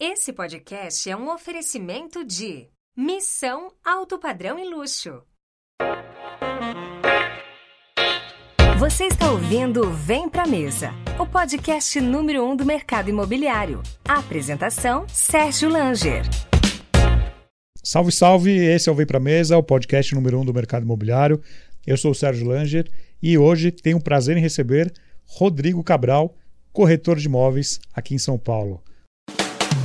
Esse podcast é um oferecimento de Missão Alto Padrão e Luxo. Você está ouvindo Vem Pra Mesa, o podcast número um do mercado imobiliário. A apresentação, Sérgio Langer. Salve, salve! Esse é o Vem Pra Mesa, o podcast número um do mercado imobiliário. Eu sou o Sérgio Langer e hoje tenho o prazer em receber Rodrigo Cabral, corretor de imóveis aqui em São Paulo.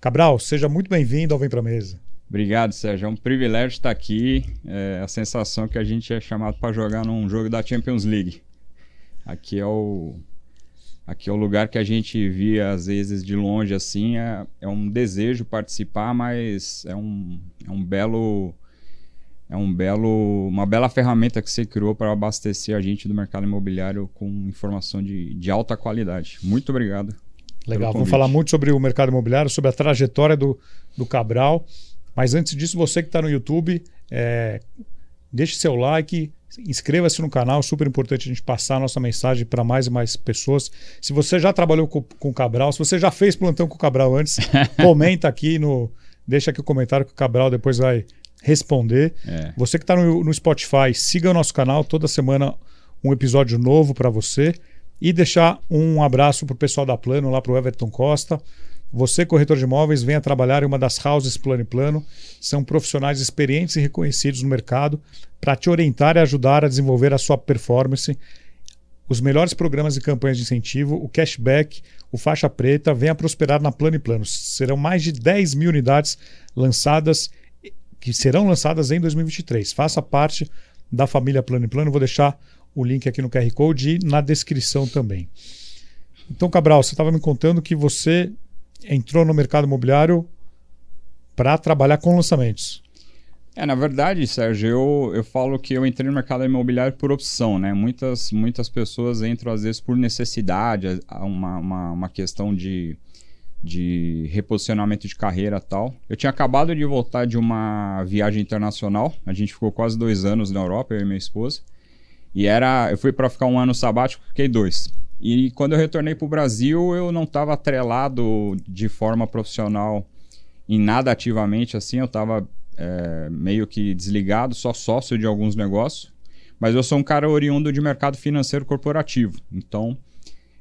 Cabral, seja muito bem-vindo ao Vem Pra Mesa. Obrigado, Sérgio. É um privilégio estar aqui. É a sensação que a gente é chamado para jogar num jogo da Champions League. Aqui é o aqui é o lugar que a gente via às vezes de longe assim. É, é um desejo participar, mas é um, é um belo é um belo, uma bela ferramenta que você criou para abastecer a gente do mercado imobiliário com informação de, de alta qualidade. Muito obrigado. Legal, vamos falar muito sobre o mercado imobiliário, sobre a trajetória do, do Cabral. Mas antes disso, você que está no YouTube, é, deixe seu like, inscreva-se no canal, super importante a gente passar a nossa mensagem para mais e mais pessoas. Se você já trabalhou com, com o Cabral, se você já fez plantão com o Cabral antes, comenta aqui no. Deixa aqui o comentário que o Cabral depois vai responder. É. Você que está no, no Spotify, siga o nosso canal, toda semana um episódio novo para você. E deixar um abraço para o pessoal da Plano, lá para o Everton Costa. Você, corretor de imóveis, venha trabalhar em uma das houses Plano e Plano. São profissionais experientes e reconhecidos no mercado para te orientar e ajudar a desenvolver a sua performance. Os melhores programas e campanhas de incentivo, o cashback, o faixa preta, venha prosperar na Plano e Plano. Serão mais de 10 mil unidades lançadas, que serão lançadas em 2023. Faça parte da família Plano e Plano. Vou deixar o link aqui no QR Code e na descrição também. Então, Cabral, você estava me contando que você entrou no mercado imobiliário para trabalhar com lançamentos. É, na verdade, Sérgio, eu, eu falo que eu entrei no mercado imobiliário por opção, né? Muitas, muitas pessoas entram, às vezes, por necessidade, uma, uma, uma questão de, de reposicionamento de carreira tal. Eu tinha acabado de voltar de uma viagem internacional, a gente ficou quase dois anos na Europa, eu e minha esposa. E era. Eu fui para ficar um ano sabático, fiquei dois. E quando eu retornei para o Brasil, eu não estava atrelado de forma profissional em nada ativamente, assim, eu estava é, meio que desligado, só sócio de alguns negócios. Mas eu sou um cara oriundo de mercado financeiro corporativo. Então,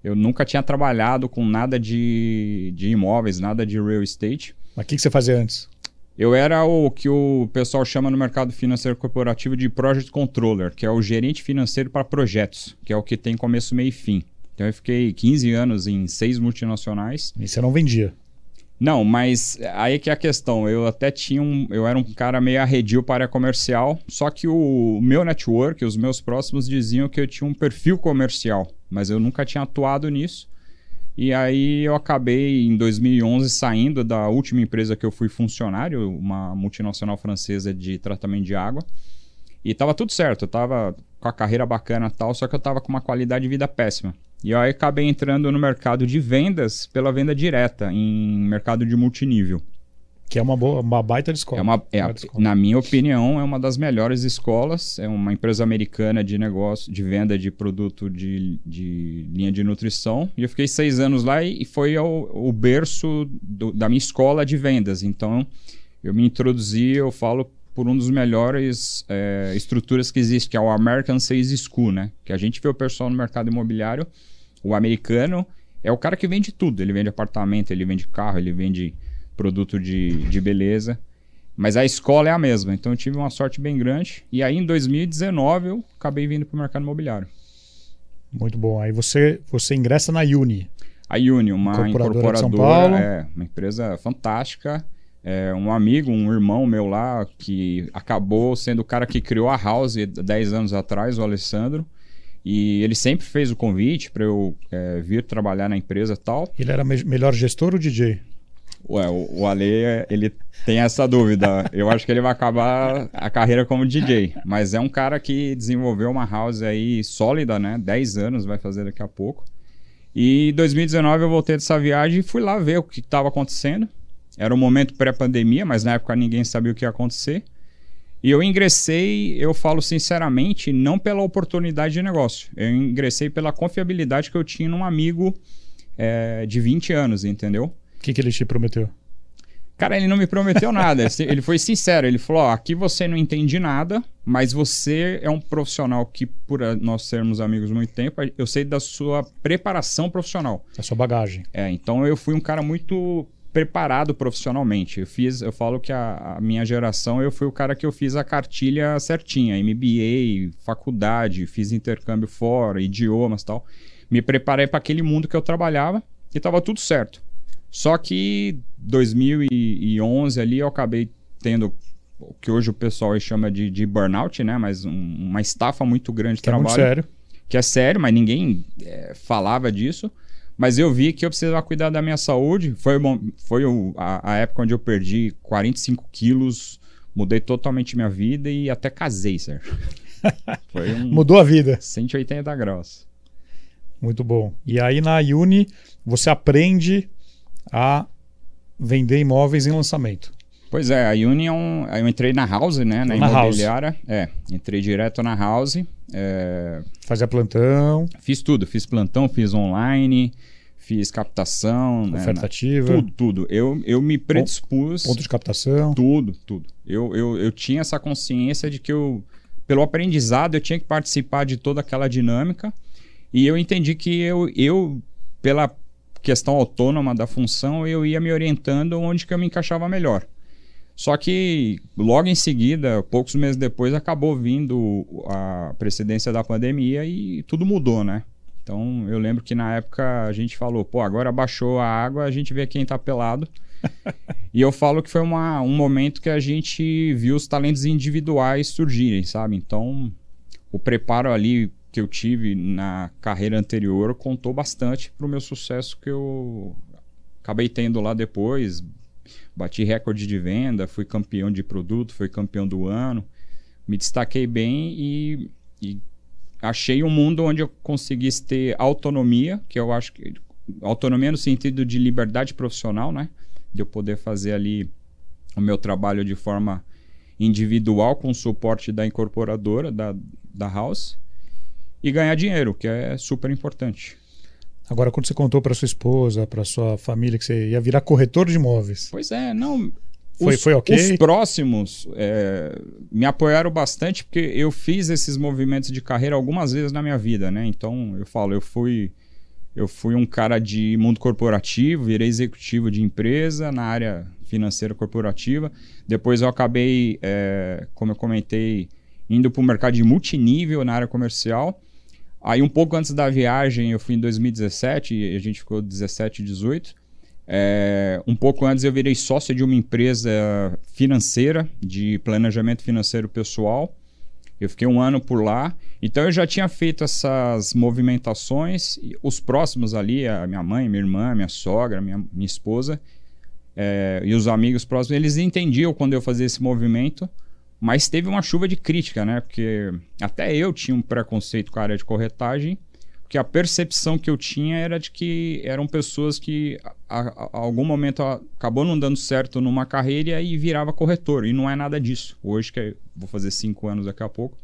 eu nunca tinha trabalhado com nada de, de imóveis, nada de real estate. Mas o que, que você fazia antes? Eu era o que o pessoal chama no mercado financeiro corporativo de Project Controller, que é o gerente financeiro para projetos, que é o que tem começo, meio e fim. Então eu fiquei 15 anos em seis multinacionais. E você não vendia? Não, mas aí que é a questão. Eu até tinha um. Eu era um cara meio arredio para a comercial, só que o meu network, os meus próximos diziam que eu tinha um perfil comercial, mas eu nunca tinha atuado nisso. E aí eu acabei em 2011 saindo da última empresa que eu fui funcionário, uma multinacional francesa de tratamento de água. E tava tudo certo, eu tava com a carreira bacana tal, só que eu tava com uma qualidade de vida péssima. E aí acabei entrando no mercado de vendas pela venda direta, em mercado de multinível. Que é uma, boa, uma baita de escola. É uma, é, escola. Na minha opinião, é uma das melhores escolas. É uma empresa americana de negócio, de venda de produto de, de linha de nutrição. E eu fiquei seis anos lá e, foi o, o berço do, da minha escola de vendas. Então, eu me introduzi, eu falo, por um dos melhores é, estruturas que existe, que é o American Sales School, né? Que a gente vê o pessoal no mercado imobiliário, o americano é o cara que vende tudo. Ele vende apartamento, ele vende carro, ele vende produto de, de beleza. Mas a escola é a mesma, então eu tive uma sorte bem grande. E aí em 2019 eu acabei vindo para o mercado imobiliário. Muito bom. Aí você, você ingressa na Uni. A Uni, uma incorporadora, incorporadora é, uma empresa fantástica. É, um amigo, um irmão meu lá, que acabou sendo o cara que criou a House 10 anos atrás, o Alessandro. E ele sempre fez o convite para eu é, vir trabalhar na empresa tal. Ele era me melhor gestor ou DJ? Ué, o, o Ale, ele tem essa dúvida. Eu acho que ele vai acabar a carreira como DJ. Mas é um cara que desenvolveu uma house aí sólida, né? 10 anos vai fazer daqui a pouco. E em 2019 eu voltei dessa viagem e fui lá ver o que estava acontecendo. Era um momento pré-pandemia, mas na época ninguém sabia o que ia acontecer. E eu ingressei, eu falo sinceramente, não pela oportunidade de negócio. Eu ingressei pela confiabilidade que eu tinha num amigo é, de 20 anos, entendeu? O que, que ele te prometeu? Cara, ele não me prometeu nada. Ele foi sincero. Ele falou: ó, aqui você não entende nada, mas você é um profissional que, por nós sermos amigos há muito tempo, eu sei da sua preparação profissional. Da sua bagagem. É, então eu fui um cara muito preparado profissionalmente. Eu fiz, eu falo que a, a, minha geração eu fui o cara que eu fiz a cartilha certinha, MBA, faculdade, fiz intercâmbio fora, idiomas, tal. Me preparei para aquele mundo que eu trabalhava e estava tudo certo. Só que 2011 ali eu acabei tendo o que hoje o pessoal chama de, de burnout, né? Mas um, uma estafa muito grande de que trabalho. É muito sério. Que é sério, mas ninguém é, falava disso. Mas eu vi que eu precisava cuidar da minha saúde. Foi, bom, foi o, a, a, época onde eu perdi 45 quilos, mudei totalmente minha vida e até casei, Sérgio. Um Mudou a vida. 180 graus. Muito bom. E aí na Uni você aprende a vender imóveis em lançamento. Pois é, a Union, eu entrei na House, né? Na, na imobiliária. House. É, entrei direto na House. É... Fazia plantão. Fiz tudo, fiz plantão, fiz online, fiz captação. Né, Oferta né. Tudo, tudo. Eu, eu me predispus. Ponto de captação. Tudo, tudo. Eu, eu, eu tinha essa consciência de que eu, pelo aprendizado, eu tinha que participar de toda aquela dinâmica. E eu entendi que eu, eu pela questão autônoma da função, eu ia me orientando onde que eu me encaixava melhor. Só que logo em seguida, poucos meses depois, acabou vindo a precedência da pandemia e tudo mudou, né? Então eu lembro que na época a gente falou, pô, agora baixou a água, a gente vê quem tá pelado. e eu falo que foi uma, um momento que a gente viu os talentos individuais surgirem, sabe? Então o preparo ali que eu tive na carreira anterior contou bastante para o meu sucesso que eu acabei tendo lá depois. Bati recorde de venda, fui campeão de produto, fui campeão do ano, me destaquei bem e, e achei um mundo onde eu conseguisse ter autonomia, que eu acho que autonomia no sentido de liberdade profissional, né? De eu poder fazer ali o meu trabalho de forma individual com o suporte da incorporadora, da, da House e ganhar dinheiro, que é super importante. Agora, quando você contou para sua esposa, para sua família que você ia virar corretor de imóveis. Pois é, não. Foi, os, foi ok? Os próximos é, me apoiaram bastante porque eu fiz esses movimentos de carreira algumas vezes na minha vida, né? Então, eu falo, eu fui eu fui um cara de mundo corporativo, virei executivo de empresa na área financeira corporativa. Depois eu acabei, é, como eu comentei, indo para o mercado de multinível na área comercial. Aí um pouco antes da viagem, eu fui em 2017 e a gente ficou 17, 18. É, um pouco antes eu virei sócio de uma empresa financeira de planejamento financeiro pessoal. Eu fiquei um ano por lá. Então eu já tinha feito essas movimentações. Os próximos ali, a minha mãe, minha irmã, minha sogra, minha, minha esposa é, e os amigos próximos, eles entendiam quando eu fazia esse movimento. Mas teve uma chuva de crítica, né? Porque até eu tinha um preconceito com a área de corretagem, porque a percepção que eu tinha era de que eram pessoas que a, a, a algum momento acabou não dando certo numa carreira e virava corretor. E não é nada disso. Hoje, que é, vou fazer cinco anos daqui a pouco,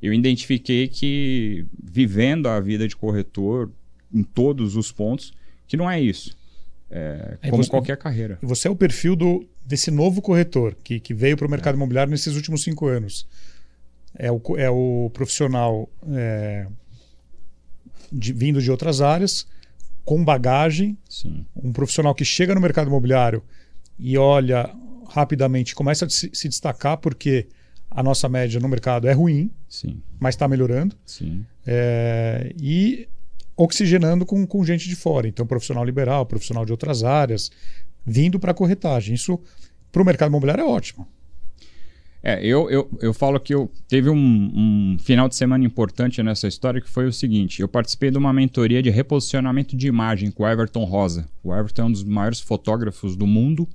eu identifiquei que vivendo a vida de corretor em todos os pontos, que não é isso. É, como você, qualquer carreira. Você é o perfil do, desse novo corretor que, que veio para o mercado é. imobiliário nesses últimos cinco anos. É o, é o profissional é, de, vindo de outras áreas, com bagagem, Sim. um profissional que chega no mercado imobiliário e olha rapidamente, começa a se, se destacar porque a nossa média no mercado é ruim, Sim. mas está melhorando. É, e oxigenando com, com gente de fora. Então, profissional liberal, profissional de outras áreas, vindo para a corretagem. Isso, para o mercado imobiliário, é ótimo. É, eu, eu, eu falo que eu teve um, um, final de semana importante nessa história que foi o seguinte: eu participei de uma mentoria de reposicionamento de imagem com o Everton Rosa. O Everton é um dos maiores fotógrafos do mundo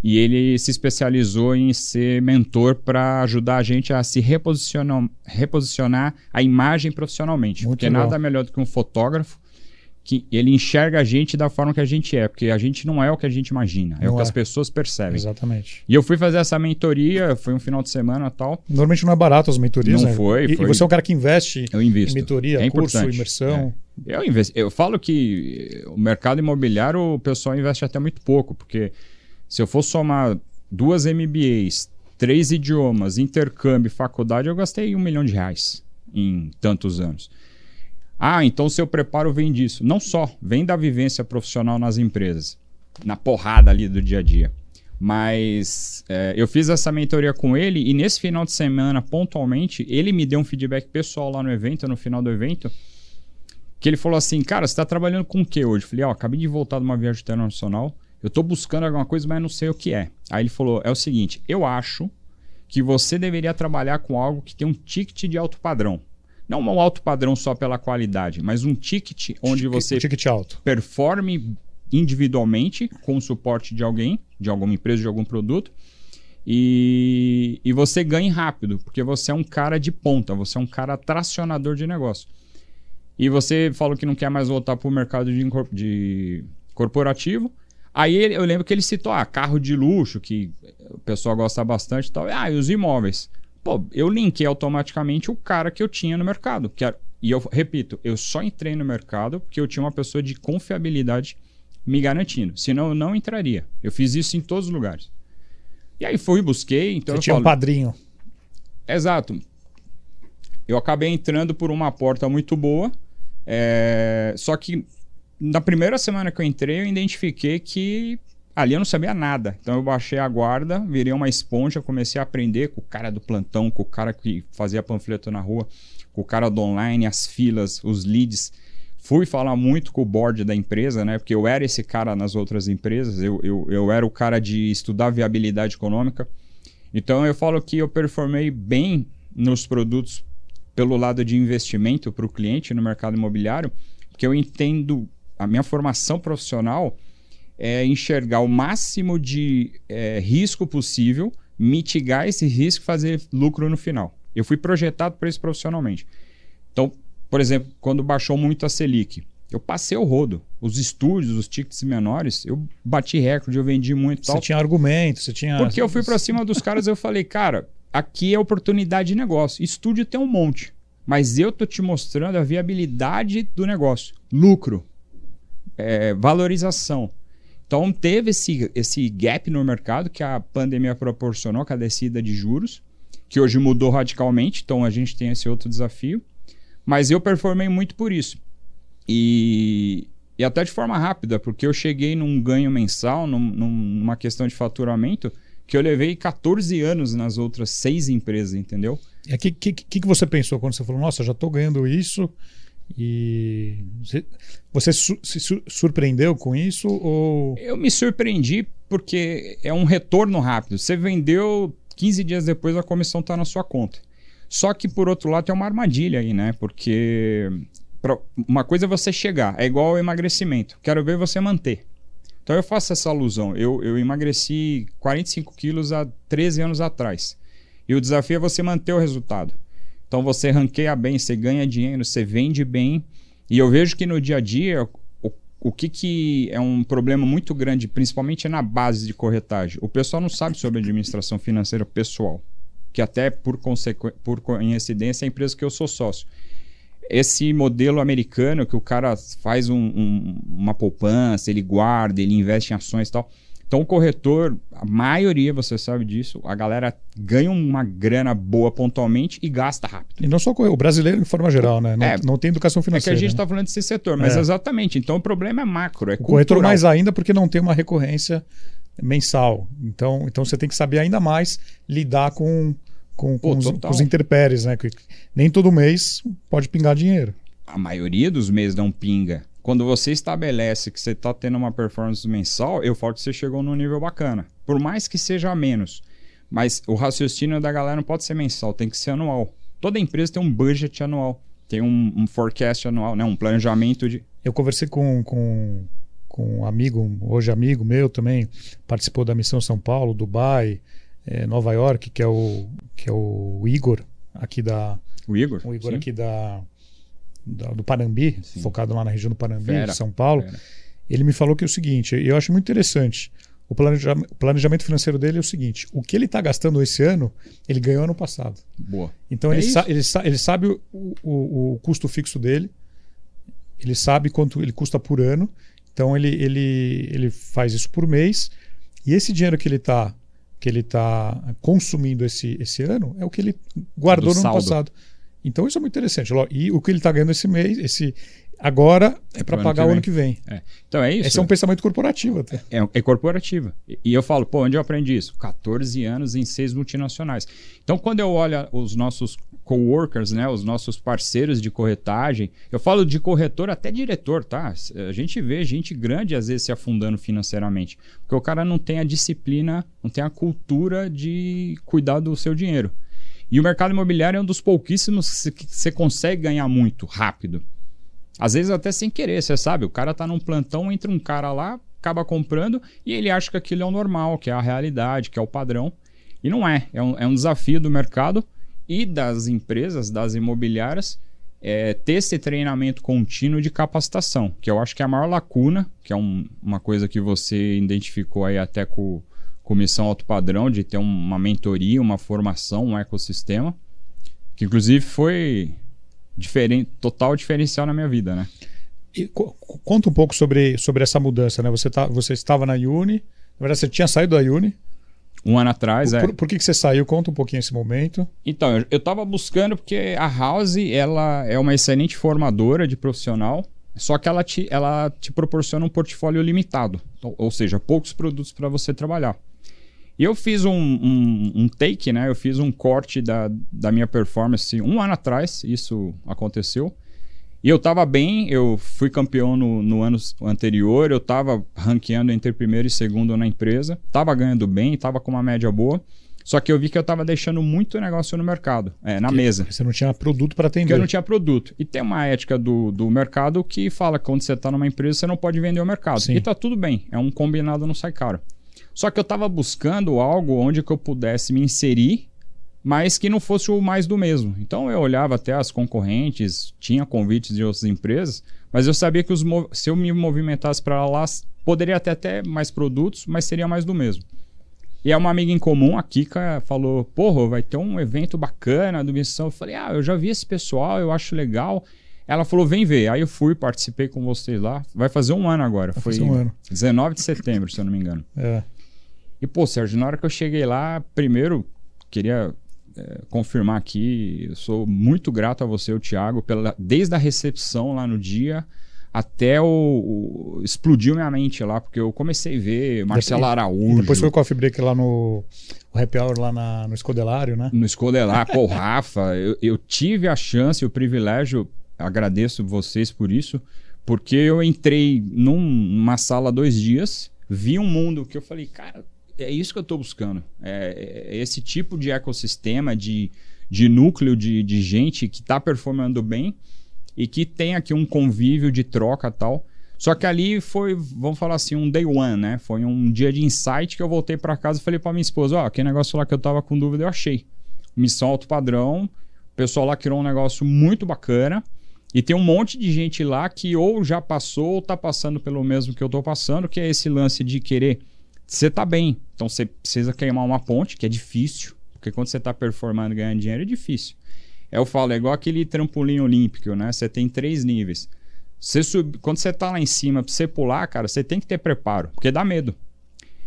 e ele se especializou em ser mentor para ajudar a gente a se reposicionar, reposicionar a imagem profissionalmente. Muito porque bom. nada melhor do que um fotógrafo que ele enxerga a gente da forma que a gente é, porque a gente não é o que a gente imagina, é não o que é. as pessoas percebem. Exatamente. E eu fui fazer essa mentoria, foi um final de semana tal. Normalmente não é barato as mentorias, não né? Foi, e, foi. E você é um cara que investe eu invisto. em mentoria, é curso, importante. imersão. É. Eu, investi, eu falo que o mercado imobiliário o pessoal investe até muito pouco, porque se eu for somar duas MBAs, três idiomas, intercâmbio, faculdade, eu gastei um milhão de reais em tantos anos. Ah, então seu preparo vem disso. Não só, vem da vivência profissional nas empresas, na porrada ali do dia a dia. Mas é, eu fiz essa mentoria com ele e nesse final de semana, pontualmente, ele me deu um feedback pessoal lá no evento, no final do evento, que ele falou assim: Cara, você está trabalhando com o que hoje? Eu falei: Ó, oh, acabei de voltar de uma viagem internacional, eu estou buscando alguma coisa, mas não sei o que é. Aí ele falou: É o seguinte, eu acho que você deveria trabalhar com algo que tem um ticket de alto padrão. Não um alto padrão só pela qualidade, mas um ticket onde você ticket alto. performe individualmente com o suporte de alguém, de alguma empresa, de algum produto, e, e você ganhe rápido, porque você é um cara de ponta, você é um cara tracionador de negócio. E você falou que não quer mais voltar para o mercado de, de corporativo. Aí ele, eu lembro que ele citou ah, carro de luxo, que o pessoal gosta bastante e tal. Ah, e os imóveis. Pô, eu linkei automaticamente o cara que eu tinha no mercado. Que era, e eu repito, eu só entrei no mercado porque eu tinha uma pessoa de confiabilidade me garantindo. Senão eu não entraria. Eu fiz isso em todos os lugares. E aí fui, busquei. Então Você tinha falo, um padrinho. Exato. Eu acabei entrando por uma porta muito boa. É... Só que na primeira semana que eu entrei, eu identifiquei que Ali eu não sabia nada. Então eu baixei a guarda, virei uma esponja, comecei a aprender com o cara do plantão, com o cara que fazia panfleto na rua, com o cara do online, as filas, os leads. Fui falar muito com o board da empresa, né? Porque eu era esse cara nas outras empresas, eu, eu, eu era o cara de estudar viabilidade econômica. Então eu falo que eu performei bem nos produtos pelo lado de investimento para o cliente no mercado imobiliário, porque eu entendo a minha formação profissional é enxergar o máximo de é, risco possível, mitigar esse risco e fazer lucro no final. Eu fui projetado para isso profissionalmente. Então, por exemplo, quando baixou muito a Selic, eu passei o rodo. Os estúdios, os tickets menores, eu bati recorde, eu vendi muito. Você tal. tinha argumento, você tinha. Porque eu fui para cima dos caras eu falei, cara, aqui é oportunidade de negócio. Estúdio tem um monte. Mas eu tô te mostrando a viabilidade do negócio. Lucro. É, valorização. Então teve esse, esse gap no mercado que a pandemia proporcionou com a descida de juros, que hoje mudou radicalmente, então a gente tem esse outro desafio. Mas eu performei muito por isso. E, e até de forma rápida, porque eu cheguei num ganho mensal, num, numa questão de faturamento, que eu levei 14 anos nas outras seis empresas, entendeu? O que, que, que você pensou quando você falou, nossa, já estou ganhando isso e você se surpreendeu com isso ou Eu me surpreendi porque é um retorno rápido. Você vendeu 15 dias depois a comissão está na sua conta. Só que por outro lado tem uma armadilha aí, né? Porque uma coisa é você chegar, é igual ao emagrecimento. Quero ver você manter. Então eu faço essa alusão. Eu, eu emagreci 45 quilos há 13 anos atrás. E o desafio é você manter o resultado. Então você ranqueia bem, você ganha dinheiro, você vende bem. E eu vejo que no dia a dia, o, o que, que é um problema muito grande, principalmente na base de corretagem, o pessoal não sabe sobre administração financeira pessoal, que até por, por coincidência é a empresa que eu sou sócio. Esse modelo americano que o cara faz um, um, uma poupança, ele guarda, ele investe em ações e tal então, o corretor, a maioria, você sabe disso, a galera ganha uma grana boa pontualmente e gasta rápido. E não só o brasileiro, de forma geral, né? Não, é, não tem educação financeira. É que a gente está né? falando desse setor, mas é. exatamente. Então, o problema é macro, é O cultural. corretor mais ainda porque não tem uma recorrência mensal. Então, então você tem que saber ainda mais lidar com, com, Pô, com, os, com os interpéries, né? Que nem todo mês pode pingar dinheiro. A maioria dos meses não pinga. Quando você estabelece que você está tendo uma performance mensal, eu falo que você chegou num nível bacana. Por mais que seja menos. Mas o raciocínio da galera não pode ser mensal, tem que ser anual. Toda empresa tem um budget anual, tem um, um forecast anual, né? um planejamento de. Eu conversei com, com, com um amigo, hoje amigo meu também, participou da missão São Paulo, Dubai, é, Nova York, que é o, que é o Igor, aqui da. O Igor? O Igor sim. aqui da, da, do Panambi, sim. focado lá na região do Panambi, Fera. São Paulo. Fera. Ele me falou que é o seguinte, eu acho muito interessante. O planejamento financeiro dele é o seguinte: o que ele está gastando esse ano, ele ganhou ano passado. Boa. Então é ele, sa ele, sa ele, sabe o, o, o, custo fixo dele, ele sabe quanto ele custa por ano. Então ele, ele, ele faz isso por mês. E esse dinheiro que ele está que ele tá consumindo esse, esse ano é o que ele guardou no ano passado. Então isso é muito interessante. E o que ele está ganhando esse mês, esse, Agora é para pagar o ano que vem. É. Então é isso. Esse é um pensamento corporativo até. É, é corporativo. E eu falo, pô, onde eu aprendi isso? 14 anos em seis multinacionais. Então, quando eu olho os nossos coworkers, né, os nossos parceiros de corretagem, eu falo de corretor até diretor, tá? A gente vê gente grande às vezes se afundando financeiramente, porque o cara não tem a disciplina, não tem a cultura de cuidar do seu dinheiro. E o mercado imobiliário é um dos pouquíssimos que você consegue ganhar muito rápido. Às vezes até sem querer, você sabe, o cara tá num plantão, entra um cara lá, acaba comprando e ele acha que aquilo é o normal, que é a realidade, que é o padrão. E não é. É um, é um desafio do mercado e das empresas, das imobiliárias, é, ter esse treinamento contínuo de capacitação, que eu acho que é a maior lacuna, que é um, uma coisa que você identificou aí até com, com missão alto padrão, de ter uma mentoria, uma formação, um ecossistema, que inclusive foi diferente, total diferencial na minha vida, né? E conta um pouco sobre, sobre essa mudança, né? Você, tá, você estava na Uni, na verdade você tinha saído da Uni. Um ano atrás, por, é. Por, por que, que você saiu? Conta um pouquinho esse momento. Então, eu, estava buscando porque a House ela é uma excelente formadora de profissional, só que ela te, ela te proporciona um portfólio limitado, ou, ou seja, poucos produtos para você trabalhar. E eu fiz um, um, um, take, né? Eu fiz um corte da, da minha performance um ano atrás, isso aconteceu. E eu tava bem, eu fui campeão no, no ano anterior, eu tava ranqueando entre primeiro e segundo na empresa, tava ganhando bem, tava com uma média boa. Só que eu vi que eu tava deixando muito negócio no mercado, é, na mesa. Você não tinha produto para atender. Porque eu não tinha produto. E tem uma ética do, do mercado que fala que quando você tá numa empresa, você não pode vender o mercado. Sim. E tá tudo bem, é um combinado, não sai caro. Só que eu estava buscando algo onde que eu pudesse me inserir, mas que não fosse o mais do mesmo. Então eu olhava até as concorrentes, tinha convites de outras empresas, mas eu sabia que os, se eu me movimentasse para lá, poderia ter até mais produtos, mas seria mais do mesmo. E é uma amiga em comum, a Kika, falou: Porra, vai ter um evento bacana do Missão. Eu falei: Ah, eu já vi esse pessoal, eu acho legal. Ela falou: Vem ver. Aí eu fui, participei com vocês lá. Vai fazer um ano agora. Vai Foi um ano. 19 de setembro, se eu não me engano. É. E, pô, Sérgio, na hora que eu cheguei lá, primeiro, queria é, confirmar aqui, eu sou muito grato a você, o Thiago, pela, desde a recepção lá no dia até o, o, explodiu minha mente lá, porque eu comecei a ver Marcelo Araújo. depois foi o Coffee Break lá no o happy hour lá na, no Escodelário, né? No Escodelário, pô, Rafa, eu, eu tive a chance, o privilégio, agradeço vocês por isso, porque eu entrei num, numa sala dois dias, vi um mundo que eu falei, cara, é isso que eu estou buscando. É, é, esse tipo de ecossistema, de, de núcleo de, de gente que está performando bem e que tem aqui um convívio de troca tal. Só que ali foi, vamos falar assim, um day one, né? Foi um dia de insight que eu voltei para casa e falei para minha esposa: Ó, oh, aquele negócio lá que eu tava com dúvida, eu achei. Missão alto padrão. O pessoal lá criou um negócio muito bacana. E tem um monte de gente lá que ou já passou ou tá passando pelo mesmo que eu tô passando, que é esse lance de querer você tá bem. Então você precisa queimar uma ponte, que é difícil, porque quando você tá performando e ganhando dinheiro é difícil. Eu falo, é igual aquele trampolim olímpico, né? Você tem três níveis. Você sub... Quando você tá lá em cima, pra você pular, cara, você tem que ter preparo, porque dá medo.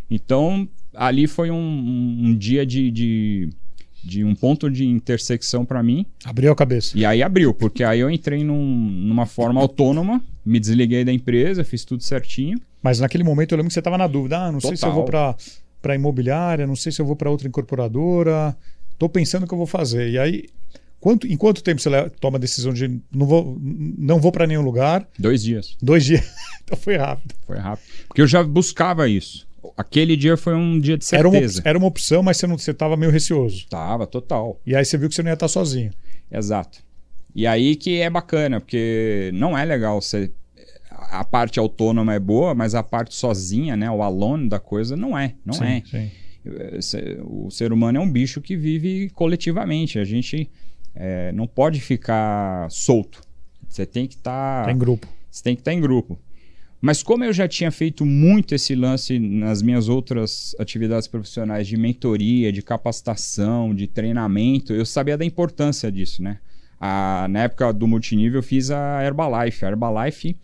Então, ali foi um, um, um dia de, de, de, um ponto de intersecção para mim. Abriu a cabeça. E aí abriu, porque aí eu entrei num, numa forma autônoma, me desliguei da empresa, fiz tudo certinho. Mas naquele momento eu lembro que você estava na dúvida. Ah, não Total. sei se eu vou para imobiliária, não sei se eu vou para outra incorporadora. Estou pensando o que eu vou fazer. E aí, quanto, em quanto tempo você toma a decisão de não vou, não vou para nenhum lugar? Dois dias. Dois dias. então foi rápido. Foi rápido. Porque eu já buscava isso. aquele dia foi um dia de Era uma, certeza. era uma opção, mas você não você estava meio receoso. Tava, total. E aí você viu que você não ia estar sozinho. Exato. E aí que é bacana, porque não é legal você. A parte autônoma é boa, mas a parte sozinha, né? O alone da coisa não é. Não sim, é. Sim. Esse- O ser humano é um bicho que vive coletivamente. A gente é, não pode ficar solto. Você tem que estar. Tá em grupo. Você tem que estar em grupo. Mas como eu já tinha feito muito esse lance nas minhas outras atividades profissionais de mentoria, de capacitação, de treinamento, eu sabia da importância disso, né? A- na época do multinível eu fiz a Herbalife. A Herbalife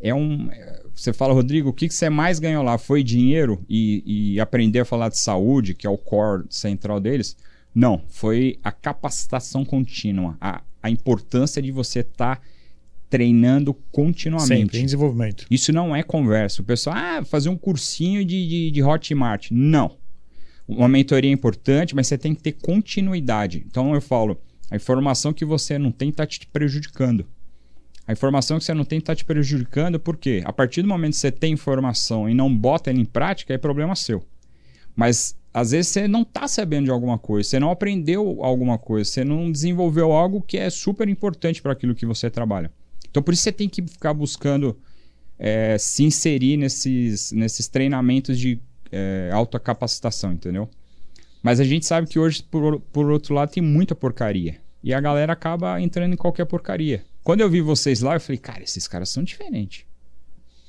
é um... é, Você fala, Rodrigo, o que, que você mais ganhou lá? Foi dinheiro e, e aprender a falar de saúde, que é o core central deles? Não, foi a capacitação contínua, a, a importância de você estar treinando continuamente. Sempre, em desenvolvimento. Isso não é conversa. O pessoal, ah, fazer um cursinho de, de, de Hotmart. Não. Uma mentoria é importante, mas você tem que ter continuidade. Então eu falo, a informação que você não tem está te prejudicando. A informação que você não tem está te prejudicando porque a partir do momento que você tem informação e não bota ela em prática, é problema seu. Mas às vezes você não está sabendo de alguma coisa, você não aprendeu alguma coisa, você não desenvolveu algo que é super importante para aquilo que você trabalha. Então por isso você tem que ficar buscando é, se inserir nesses, nesses treinamentos de é, alta capacitação, entendeu? Mas a gente sabe que hoje, por, por outro lado, tem muita porcaria. E a galera acaba entrando em qualquer porcaria. Quando eu vi vocês lá, eu falei, cara, esses caras são diferentes.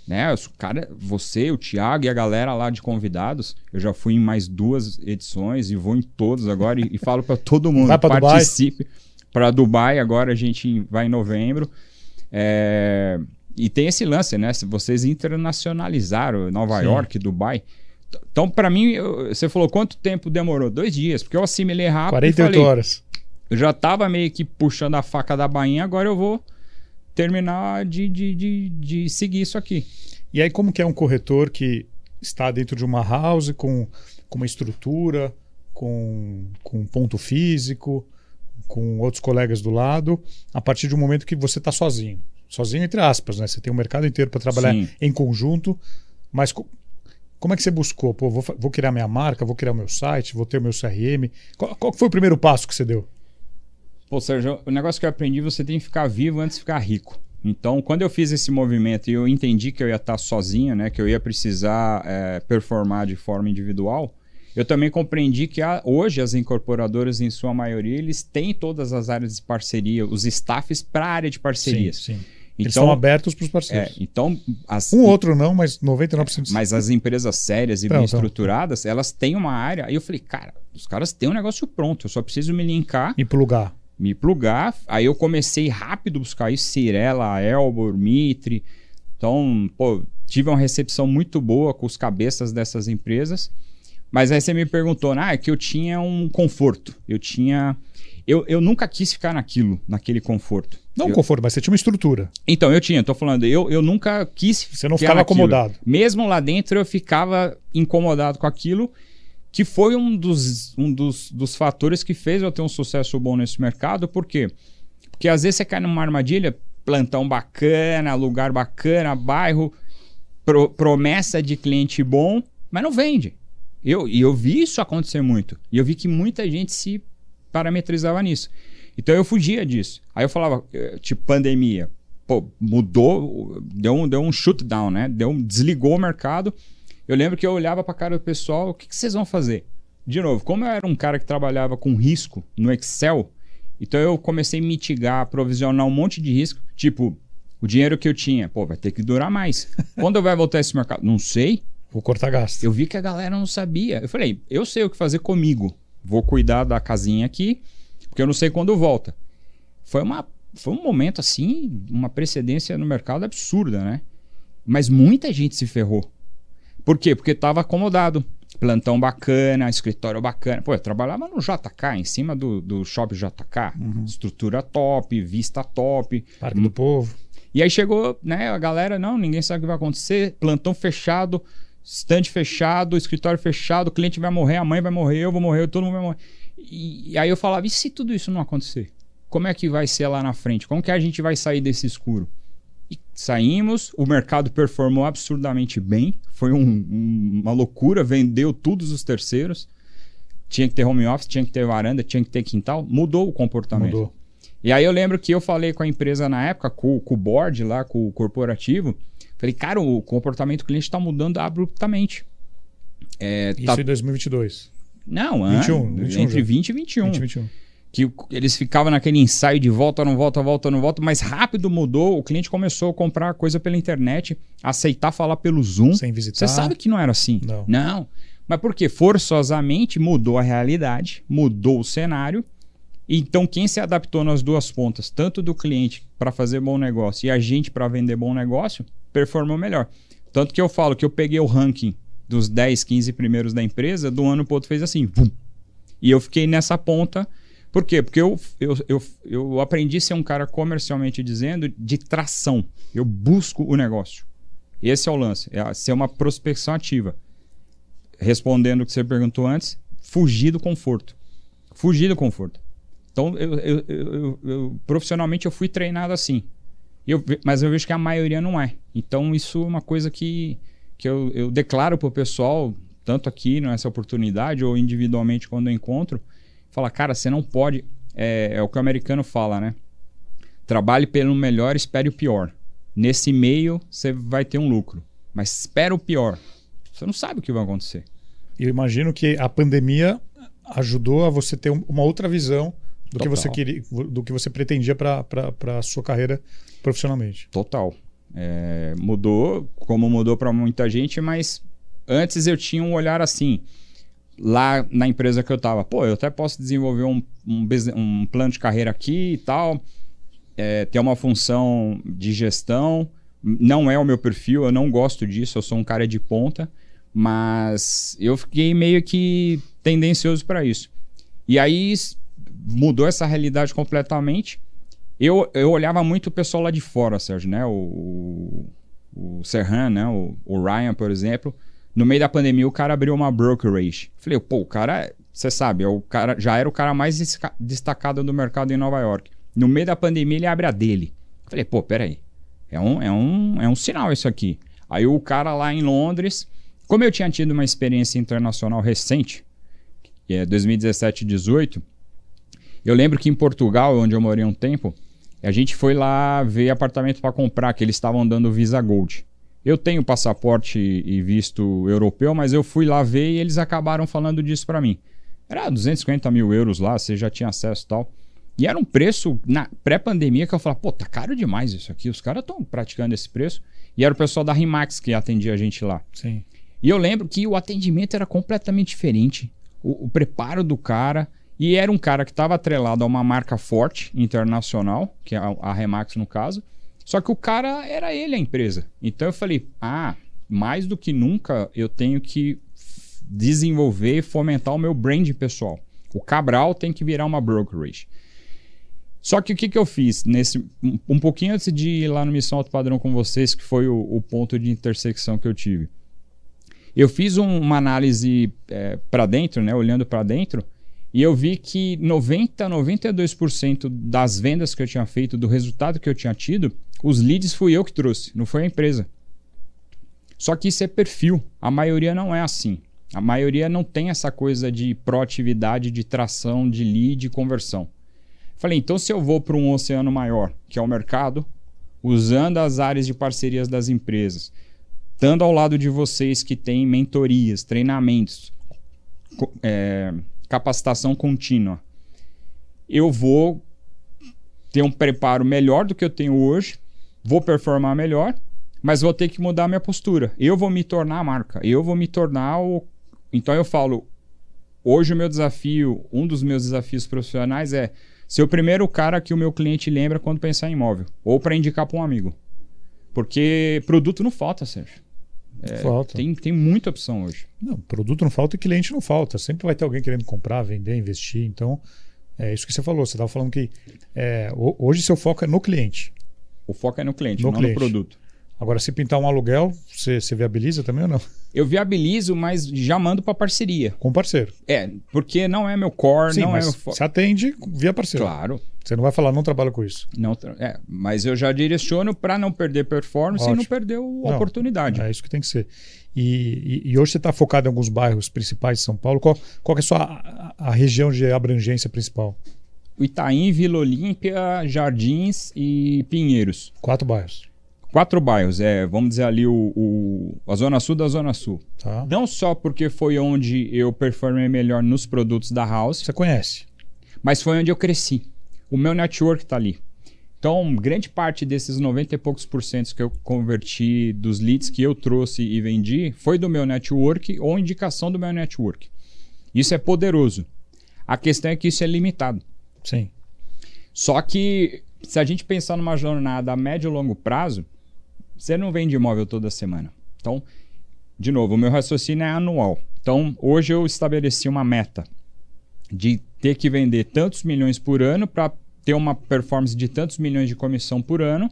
Né? Os cara, você, o Thiago e a galera lá de convidados, eu já fui em mais duas edições e vou em todas agora e, e falo para todo mundo, pra Dubai? participe. Para Dubai agora a gente vai em novembro. É, E tem esse lance, né? Se vocês internacionalizaram Nova Sim. York, Dubai. Então, para mim, eu- você falou quanto tempo demorou? Dois dias, porque eu assimilei rápido. 48 e falei, horas. Eu já tava meio que puxando a faca da bainha, agora eu vou terminar de, de, de, de seguir isso aqui. E aí, como que é um corretor que está dentro de uma house com, com uma estrutura, com, com um ponto físico, com outros colegas do lado, a partir de um momento que você está sozinho? Sozinho, entre aspas, né? Você tem o mercado inteiro para trabalhar Sim. em conjunto, mas co- como é que você buscou? Pô, vou, vou criar minha marca, vou criar o meu site, vou ter o meu CRM. Qual, qual foi o primeiro passo que você deu? Pô, Sérgio, o negócio que eu aprendi, você tem que ficar vivo antes de ficar rico. Então, quando eu fiz esse movimento e eu entendi que eu ia estar sozinho, né, que eu ia precisar é, performar de forma individual, eu também compreendi que a- hoje as incorporadoras, em sua maioria, eles têm todas as áreas de parceria, os staffs para a área de parcerias. Sim, sim. Eles Então, são abertos para os é, parceiros. então as, Um outro não, mas 99%. mas as empresas sérias e Então, bem então. estruturadas, elas têm uma área. Aí eu falei, cara, os caras têm um negócio pronto, eu só preciso me linkar E plugar. Me plugar. Aí eu comecei rápido buscar isso, Cirela, Elbor, Mitre. Então, pô, tive uma recepção muito boa com os cabeças dessas empresas. Mas aí você me perguntou, ah, é que eu tinha um conforto. Eu tinha. Eu, eu nunca quis ficar naquilo, naquele conforto. Não um Eu- conforto, mas você tinha uma estrutura. Então, eu tinha, tô falando, eu, eu nunca quis. Você não ficar ficava naquilo. acomodado. Mesmo lá dentro, eu ficava incomodado com aquilo, que foi um dos, um dos, dos fatores que fez eu ter um sucesso bom nesse mercado. Por quê? Porque às vezes você cai numa armadilha, plantão bacana, lugar bacana, bairro, pro- promessa de cliente bom, mas não vende. Eu, e eu vi isso acontecer muito. E eu vi que muita gente se parametrizava nisso. Então eu fugia disso. Aí eu falava, eh, tipo, pandemia. Pô, mudou, deu um, deu um shutdown, né? Deu desligou o mercado. Eu lembro que eu olhava pra cara do pessoal, o que, que vocês vão fazer? De novo, como eu era um cara que trabalhava com risco no Excel, então eu comecei a mitigar, provisionar um monte de risco. Tipo, o dinheiro que eu tinha, pô, vai ter que durar mais. Quando vai voltar esse mercado? Não sei. Vou cortar gasto. Eu vi que a galera não sabia. Eu falei, eu sei o que fazer comigo. Vou cuidar da casinha aqui, porque eu não sei quando volta. Foi, uma, foi um momento assim, uma precedência no mercado absurda, né? Mas muita gente se ferrou. Por quê? Porque estava acomodado. Plantão bacana, escritório bacana. Pô, eu trabalhava no JK, em cima do, do shopping JK. Estrutura top, vista top. Parque do Povo. E aí chegou, né, a galera, não, ninguém sabe o que vai acontecer, plantão fechado, stand fechado, escritório fechado, o cliente vai morrer, a mãe vai morrer, eu vou morrer, todo mundo vai morrer. E, e aí eu falava, e se tudo isso não acontecer? Como é que vai ser lá na frente? Como que a gente vai sair desse escuro? Saímos, o mercado performou absurdamente bem, foi um- um- uma loucura, vendeu todos os terceiros. Tinha que ter home office, tinha que ter varanda, tinha que ter quintal. Mudou o comportamento. Mudou. E aí eu lembro que eu falei com a empresa na época, com, com o board lá, com o corporativo. Falei, cara, o comportamento do cliente está mudando abruptamente. É, Isso tá... em 2022. Não, 21, 21 entre já. 20 e 21. 20 e 21 que eles ficavam naquele ensaio de volta, não volta, volta, não volta, mas rápido mudou. O cliente começou a comprar coisa pela internet, aceitar falar pelo Zoom. Sem visitar. Você sabe que não era assim. Não. Não. Mas por quê? Forçosamente mudou a realidade, mudou o cenário. Então, quem se adaptou nas duas pontas, tanto do cliente para fazer bom negócio e a gente para vender bom negócio, performou melhor. Tanto que eu falo que eu peguei o ranking dos 10, 15 primeiros da empresa, do ano para outro fez assim, vum. E eu fiquei nessa ponta. Por quê? Porque eu, eu, eu, eu aprendi a ser um cara comercialmente dizendo de tração. Eu busco o negócio. Esse é o lance, é ser uma prospecção ativa. Respondendo o que você perguntou antes, fugir do conforto. Fugir do conforto. Então, eu, eu, eu, eu profissionalmente eu fui treinado assim. Eu, mas eu vejo que a maioria não é. Então, isso é uma coisa que, que eu, eu declaro para o pessoal, tanto aqui nessa oportunidade ou individualmente quando eu encontro, fala, cara, você não pode. É, é, o que o americano fala, né? Trabalhe pelo melhor, espere o pior. Nesse meio, você vai ter um lucro. Mas espera o pior. Você não sabe o que vai acontecer. Eu imagino que a pandemia ajudou a você ter uma outra visão do Total. que você queria, do que você pretendia para a sua carreira profissionalmente. Total. É, mudou, como mudou para muita gente, mas antes eu tinha um olhar assim. Lá na empresa que eu estava, pô, eu até posso desenvolver um, um, um plano de carreira aqui e tal, é, ter uma função de gestão. Não é o meu perfil, eu não gosto disso, eu sou um cara de ponta, mas eu fiquei meio que tendencioso para isso. E aí mudou essa realidade completamente. Eu, eu olhava muito o pessoal lá de fora, Sérgio, né? O, o, o Serran, né? O, o Ryan, por exemplo. No meio da pandemia, o cara abriu uma brokerage. Falei, pô, o cara, você sabe, é o cara, já era o cara mais destacado do mercado em Nova York. No meio da pandemia, ele abre a dele. Falei, pô, peraí. É um, é, um, é um sinal isso aqui. Aí o cara lá em Londres, como eu tinha tido uma experiência internacional recente, que é 2017 e 2018, eu lembro que em Portugal, onde eu morei um tempo, a gente foi lá ver apartamento para comprar, que eles estavam dando Visa Gold. Eu tenho passaporte e visto europeu, mas eu fui lá ver e eles acabaram falando disso para mim. Era 250 mil euros lá, você já tinha acesso e tal. E era um preço na pré-pandemia que eu falava, pô, tá caro demais isso aqui. Os caras estão praticando esse preço. E era o pessoal da Rimax que atendia a gente lá. Sim. E eu lembro que o atendimento era completamente diferente. O, o preparo do cara. E era um cara que estava atrelado a uma marca forte internacional, que é a, a Remax no caso. Só que o cara era ele a empresa. Então eu falei: ah, mais do que nunca eu tenho que desenvolver e fomentar o meu brand pessoal. O Cabral tem que virar uma brokerage. Só que o que, que eu fiz nesse um pouquinho antes de ir lá no Missão Alto Padrão com vocês, que foi o, o ponto de intersecção que eu tive. Eu fiz um, uma análise é, para dentro, né, olhando para dentro, e eu vi que 90, 92% das vendas que eu tinha feito, do resultado que eu tinha tido, os leads fui eu que trouxe, não foi a empresa. Só que isso é perfil. A maioria não é assim. A maioria não tem essa coisa de proatividade, de tração, de lead, de conversão. Falei, então se eu vou para um oceano maior, que é o mercado, usando as áreas de parcerias das empresas, estando ao lado de vocês que têm mentorias, treinamentos, é, capacitação contínua, eu vou ter um preparo melhor do que eu tenho hoje, vou performar melhor, mas vou ter que mudar minha postura. Eu vou me tornar a marca, eu vou me tornar o. Então eu falo, hoje o meu desafio, um dos meus desafios profissionais é ser o primeiro cara que o meu cliente lembra quando pensar em imóvel, ou para indicar para um amigo. Porque produto não falta, Sérgio. É, falta. Tem, tem muita opção hoje. Não, produto não falta e cliente não falta. Sempre vai ter alguém querendo comprar, vender, investir. Então, é isso que você falou. Você estava falando que é, hoje seu foco é no cliente. O foco é no cliente, no não cliente. no produto. Agora, se pintar um aluguel, você, você viabiliza também ou não? Eu viabilizo, mas já mando para parceria. Com parceiro. É, porque não é meu core, Sim, não é meu foco. Você atende via parceiro. Claro. Você não vai falar, não trabalho com isso. Não, é, mas eu já direciono para não perder performance Ótimo. e não perder a oportunidade. É isso que tem que ser. E, e, e hoje você está focado em alguns bairros principais de São Paulo. Qual, qual é a sua a, a região de abrangência principal? Itaim, Vila Olímpia, Jardins e Pinheiros. Quatro bairros. Quatro bairros, é, vamos dizer ali o, o a Zona Sul da Zona Sul. Tá. Não só porque foi onde eu performei melhor nos produtos da House, Você conhece? mas foi onde eu cresci. O meu network está ali. Então, grande parte desses 90 e poucos por cento que eu converti dos leads que eu trouxe e vendi foi do meu network ou indicação do meu network. Isso é poderoso. A questão é que isso é limitado. Sim. Só que se a gente pensar numa jornada a médio e longo prazo, você não vende imóvel toda semana. Então, de novo, o meu raciocínio é anual. Então, hoje eu estabeleci uma meta de ter que vender tantos milhões por ano para ter uma performance de tantos milhões de comissão por ano.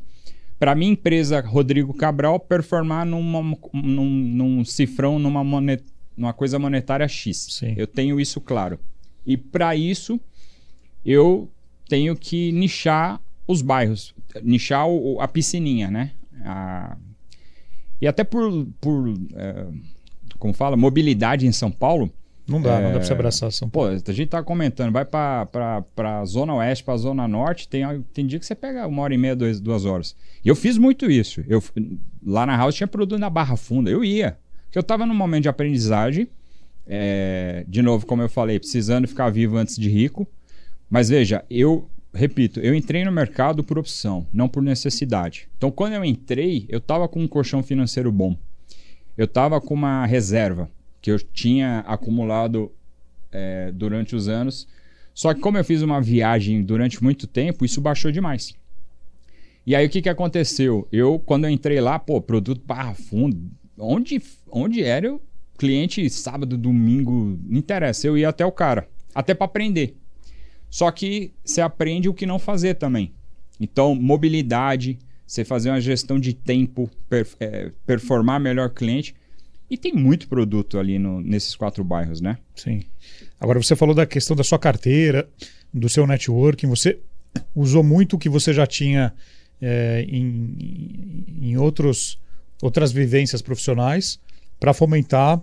Para minha empresa Rodrigo Cabral performar numa, num, num cifrão, numa, monet, numa coisa monetária X. Sim. Eu tenho isso claro. E para isso, eu tenho que nichar os bairros, nichar o- a piscininha, né? A- E até por, por é, como fala, mobilidade em São Paulo, Não dá, não É, dá para você abraçar São Paulo. Pô, a gente tá comentando, vai pra, pra, pra Zona Oeste, pra Zona Norte, tem, tem dia que você pega uma hora e meia, dois, duas horas. E eu fiz muito isso. Eu, lá na House tinha produto na Barra Funda, eu ia. Porque eu tava num momento de aprendizagem, é, de novo, como eu falei, precisando ficar vivo antes de rico. Mas veja, eu, repito, eu entrei no mercado por opção, não por necessidade. Então, quando eu entrei, eu tava com um colchão financeiro bom. Eu tava com uma reserva que eu tinha acumulado é, durante os anos. Só que como eu fiz uma viagem durante muito tempo, isso baixou demais. E aí o que, que aconteceu? Eu, quando eu entrei lá, pô, produto barra fundo, onde, onde era cliente sábado, domingo, não interessa, eu ia até o cara, até para aprender. Só que você aprende o que não fazer também. Então, mobilidade, você fazer uma gestão de tempo, per- é, performar melhor cliente. E tem muito produto ali no- nesses quatro bairros, né? Sim. Agora, você falou da questão da sua carteira, do seu networking. Você usou muito o que você já tinha é, em, em outros, outras vivências profissionais para fomentar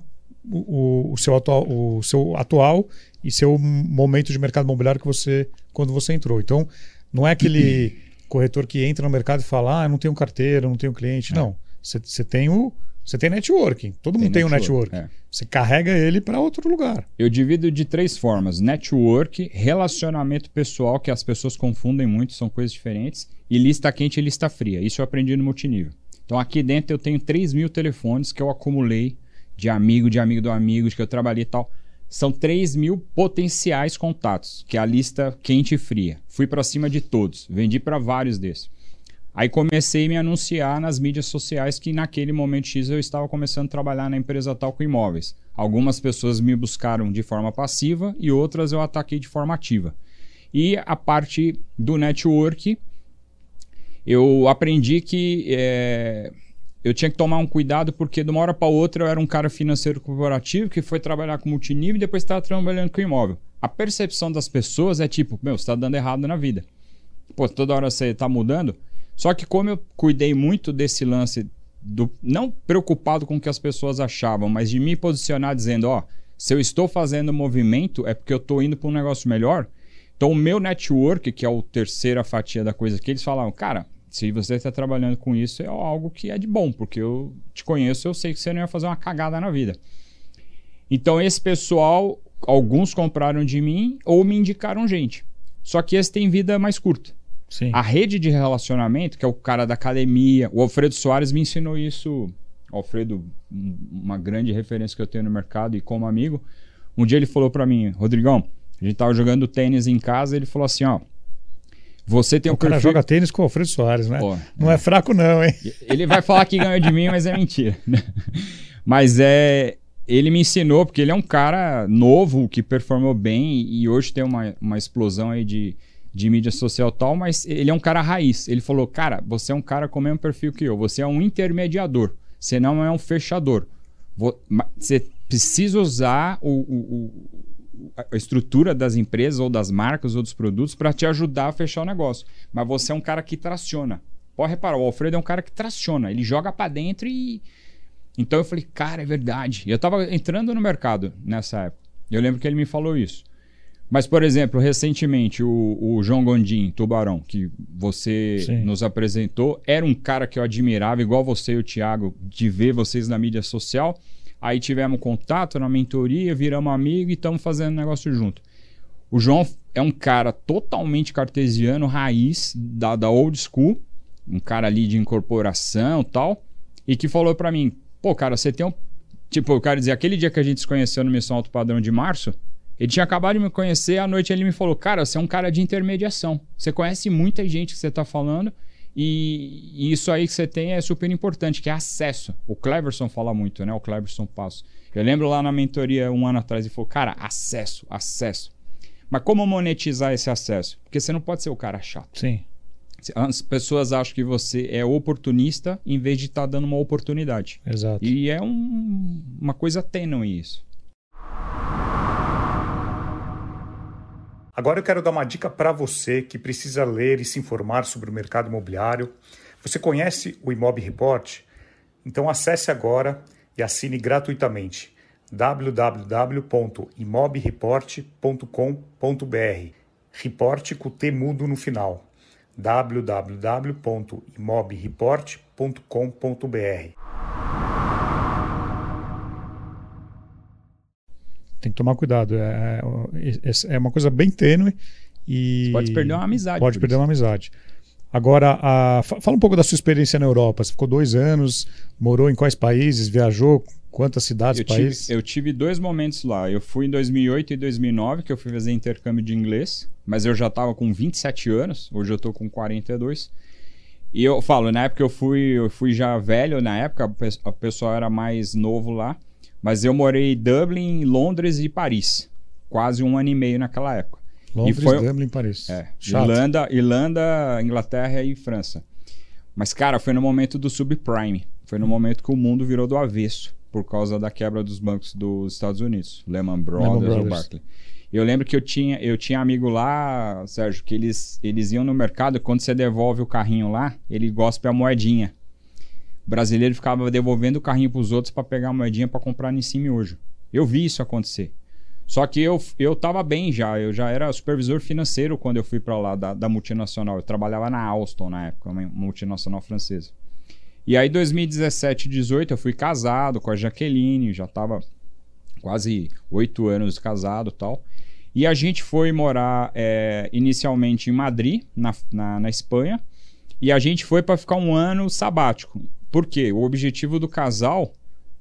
o, o- seu atual, o seu atual e seu momento de mercado imobiliário que você quando você entrou. Então, não é aquele corretor que entra no mercado e fala: "Ah, eu não tenho carteira, não tenho cliente". É. Não. Você tem o você tem networking. Todo mundo tem um networking. é. Você carrega ele para outro lugar. Eu divido de três formas: network, relacionamento pessoal, que as pessoas confundem muito, são coisas diferentes, e lista quente e lista fria. Isso eu aprendi no multinível. Então aqui dentro eu tenho 3 mil telefones que eu acumulei de amigo, de amigo do amigo, de que eu trabalhei e tal. São 3 mil potenciais contatos, que é a lista quente e fria. Fui para cima de todos, vendi para vários desses. Aí comecei a me anunciar nas mídias sociais que naquele momento X eu estava começando a trabalhar na empresa tal com imóveis. Algumas pessoas me buscaram de forma passiva e outras eu ataquei de forma ativa. E a parte do network, eu aprendi que é, eu tinha que tomar um cuidado porque de uma hora para outra eu era um cara financeiro corporativo que foi trabalhar com multinível e depois estava trabalhando com imóvel. A percepção das pessoas é tipo, meu, você está dando errado na vida. Pô, toda hora você está mudando. Só que como eu cuidei muito desse lance do não preocupado com o que as pessoas achavam, mas de me posicionar dizendo, ó, se eu estou fazendo movimento é porque eu estou indo para um negócio melhor. Então o meu network, que é a terceira fatia da coisa que eles falavam, cara, se você está trabalhando com isso é algo que é de bom, porque eu te conheço, eu sei que você não ia fazer uma cagada na vida. Então esse pessoal, alguns compraram de mim ou me indicaram gente. Só que esse tem vida mais curta. Sim. A rede de relacionamento, que é o cara da academia, o Alfredo Soares me ensinou isso. Alfredo, um- uma grande referência que eu tenho no mercado e como amigo. Um dia ele falou pra mim, Rodrigão, a gente tava jogando tênis em casa, ele falou assim, ó, você tem um o cara perfil... joga tênis com o Alfredo Soares, né? Pô, Não é fraco, não, hein? ele vai falar que ganhou de mim, mas é mentira. mas é. Ele me ensinou, porque ele é um cara novo, que performou bem e hoje tem uma, uma explosão aí de, de mídia social tal, mas ele é um cara raiz. Ele falou: Cara, você é um cara com o mesmo perfil que eu, você é um intermediador, você não é um fechador. Você precisa usar o- o- a estrutura das empresas ou das marcas ou dos produtos para te ajudar a fechar o negócio. Mas você é um cara que traciona. Pode reparar, o Alfredo é um cara que traciona. Ele joga para dentro e Então eu falei, cara, é verdade. Eu tava entrando no mercado nessa época. Eu lembro que ele me falou isso. Mas, por exemplo, recentemente, o, o João Gondim, Tubarão, que você Sim. nos apresentou, era um cara que eu admirava, igual você e o Thiago, de ver vocês na mídia social. Aí tivemos contato na mentoria, viramos amigo e estamos fazendo negócio junto. O João é um cara totalmente cartesiano, raiz, da, da old school, um cara ali de incorporação tal, e que falou para mim: pô, cara, você tem um. Tipo, eu quero dizer, aquele dia que a gente se conheceu no Missão Alto Padrão de março, ele tinha acabado de me conhecer, à noite ele me falou: Cara, você é um cara de intermediação. Você conhece muita gente que você está falando, e, e, isso aí que você tem é super importante, que é acesso. O Cleverson fala muito, né? O Cleverson Passo. Eu lembro lá na mentoria um ano atrás, ele falou: Cara, acesso, acesso. Mas como monetizar esse acesso? Porque você não pode ser o cara chato. Sim. As pessoas acham que você é oportunista em vez de estar tá dando uma oportunidade. Exato. E é um, uma coisa tênue isso. Agora eu quero dar uma dica para você que precisa ler e se informar sobre o mercado imobiliário. Você conhece o Imob Report? Então acesse agora e assine gratuitamente www.imobreport.com.br. Report com T mudo no final. www.imobreport.com.br. Tem que tomar cuidado. É, é, é uma coisa bem tênue e. Você pode perder uma amizade. Pode perder isso. uma amizade. Agora, a, fala um pouco da sua experiência na Europa. Você ficou dois anos, morou em quais países, viajou, quantas cidades, eu países? Tive, eu tive dois momentos lá. Eu fui em 2008 e 2009, que eu fui fazer intercâmbio de inglês, mas eu já estava com 27 anos, hoje eu estou com 42. E eu falo, na época eu fui, eu fui já velho, na época o pessoal era mais novo lá. Mas eu morei em Dublin, Londres e Paris. Quase um ano e meio naquela época. Londres, foi... Dublin, Paris. É, Irlanda, Irlanda, Inglaterra e França. Mas, cara, foi no momento do subprime. Foi no momento que o mundo virou do avesso por causa da quebra dos bancos dos Estados Unidos. Lehman Brothers, Lehman Brothers. Barclays. Eu lembro que eu tinha, eu tinha amigo lá, Sérgio, que eles, eles iam no mercado, quando você devolve o carrinho lá, ele gospe a moedinha. Brasileiro ficava devolvendo o carrinho para os outros para pegar a moedinha para comprar em cima hoje. Eu vi isso acontecer. Só que eu, eu tava bem já, eu já era supervisor financeiro quando eu fui para lá da, da, multinacional. Eu trabalhava na Alstom na época, uma multinacional francesa. E aí, 2017 18, eu fui casado com a Jaqueline, já tava quase oito anos casado tal. E a gente foi morar é, inicialmente em Madrid, na, na, na Espanha, e a gente foi para ficar um ano sabático. Por quê? O objetivo do casal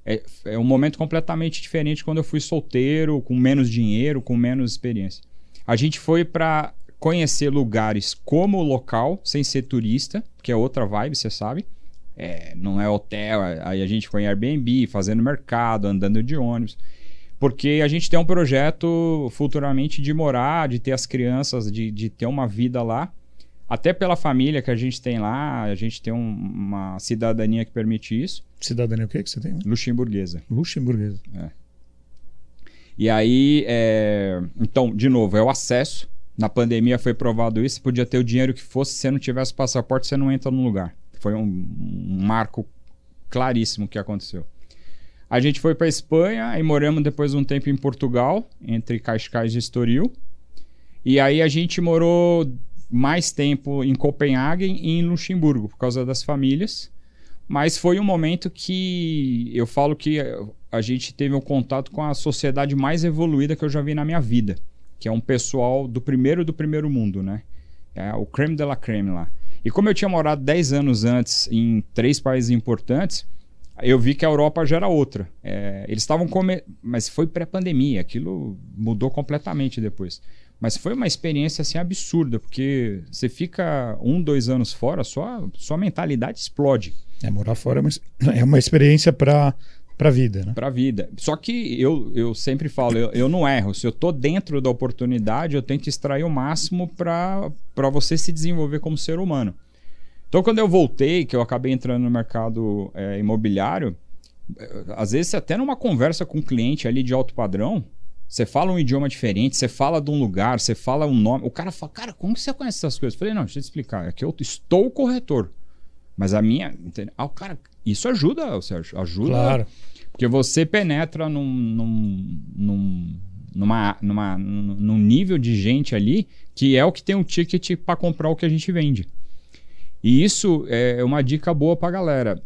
é, é um momento completamente diferente quando eu fui solteiro, com menos dinheiro, com menos experiência. A gente foi para conhecer lugares como o local, sem ser turista, que é outra vibe, você sabe. É, não é hotel, aí a gente foi em Airbnb, fazendo mercado, andando de ônibus. Porque a gente tem um projeto futuramente de morar, de ter as crianças, de, de ter uma vida lá até pela família que a gente tem lá, a gente tem um, uma cidadania que permite isso. Cidadania o que, que você tem? Né? Luxemburguesa. Luxemburguesa. É. E aí, é... então, de novo, é o acesso. Na pandemia foi provado isso. Você podia ter o dinheiro que fosse, se você não tivesse passaporte, você não entra no lugar. Foi um, um marco claríssimo que aconteceu. A gente foi para Espanha e moramos depois um tempo em Portugal, entre Cascais e Estoril. E aí a gente morou mais tempo em Copenhague e em Luxemburgo, por causa das famílias. Mas foi um momento que eu falo que a gente teve um contato com a sociedade mais evoluída que eu já vi na minha vida, que é um pessoal do primeiro do primeiro mundo, né? É o creme de la creme lá. E como eu tinha morado 10 anos antes em três países importantes, eu vi que a Europa já era outra. É, eles estavam come... mas foi pré-pandemia, aquilo mudou completamente depois. Mas foi uma experiência assim absurda, porque você fica um, dois anos fora, sua, sua mentalidade explode. É, morar fora é uma, é uma experiência para para vida, né? Para vida. Só que eu, eu sempre falo, eu, eu não erro. Se eu tô dentro da oportunidade, eu tento extrair o máximo para você se desenvolver como ser humano. Então, quando eu voltei, que eu acabei entrando no mercado é, imobiliário, às vezes até numa conversa com um cliente ali de alto padrão, você fala um idioma diferente, você fala de um lugar, você fala um nome. O cara fala, cara, como você conhece essas coisas? Eu falei, não, deixa eu te explicar. É que eu estou corretor. Mas a minha. Ah, o cara, isso ajuda, Sérgio. Ajuda. Claro. Porque você penetra num, num, num, numa, numa, num nível de gente ali que é o que tem um ticket para comprar o que a gente vende. E isso é uma dica boa para galera.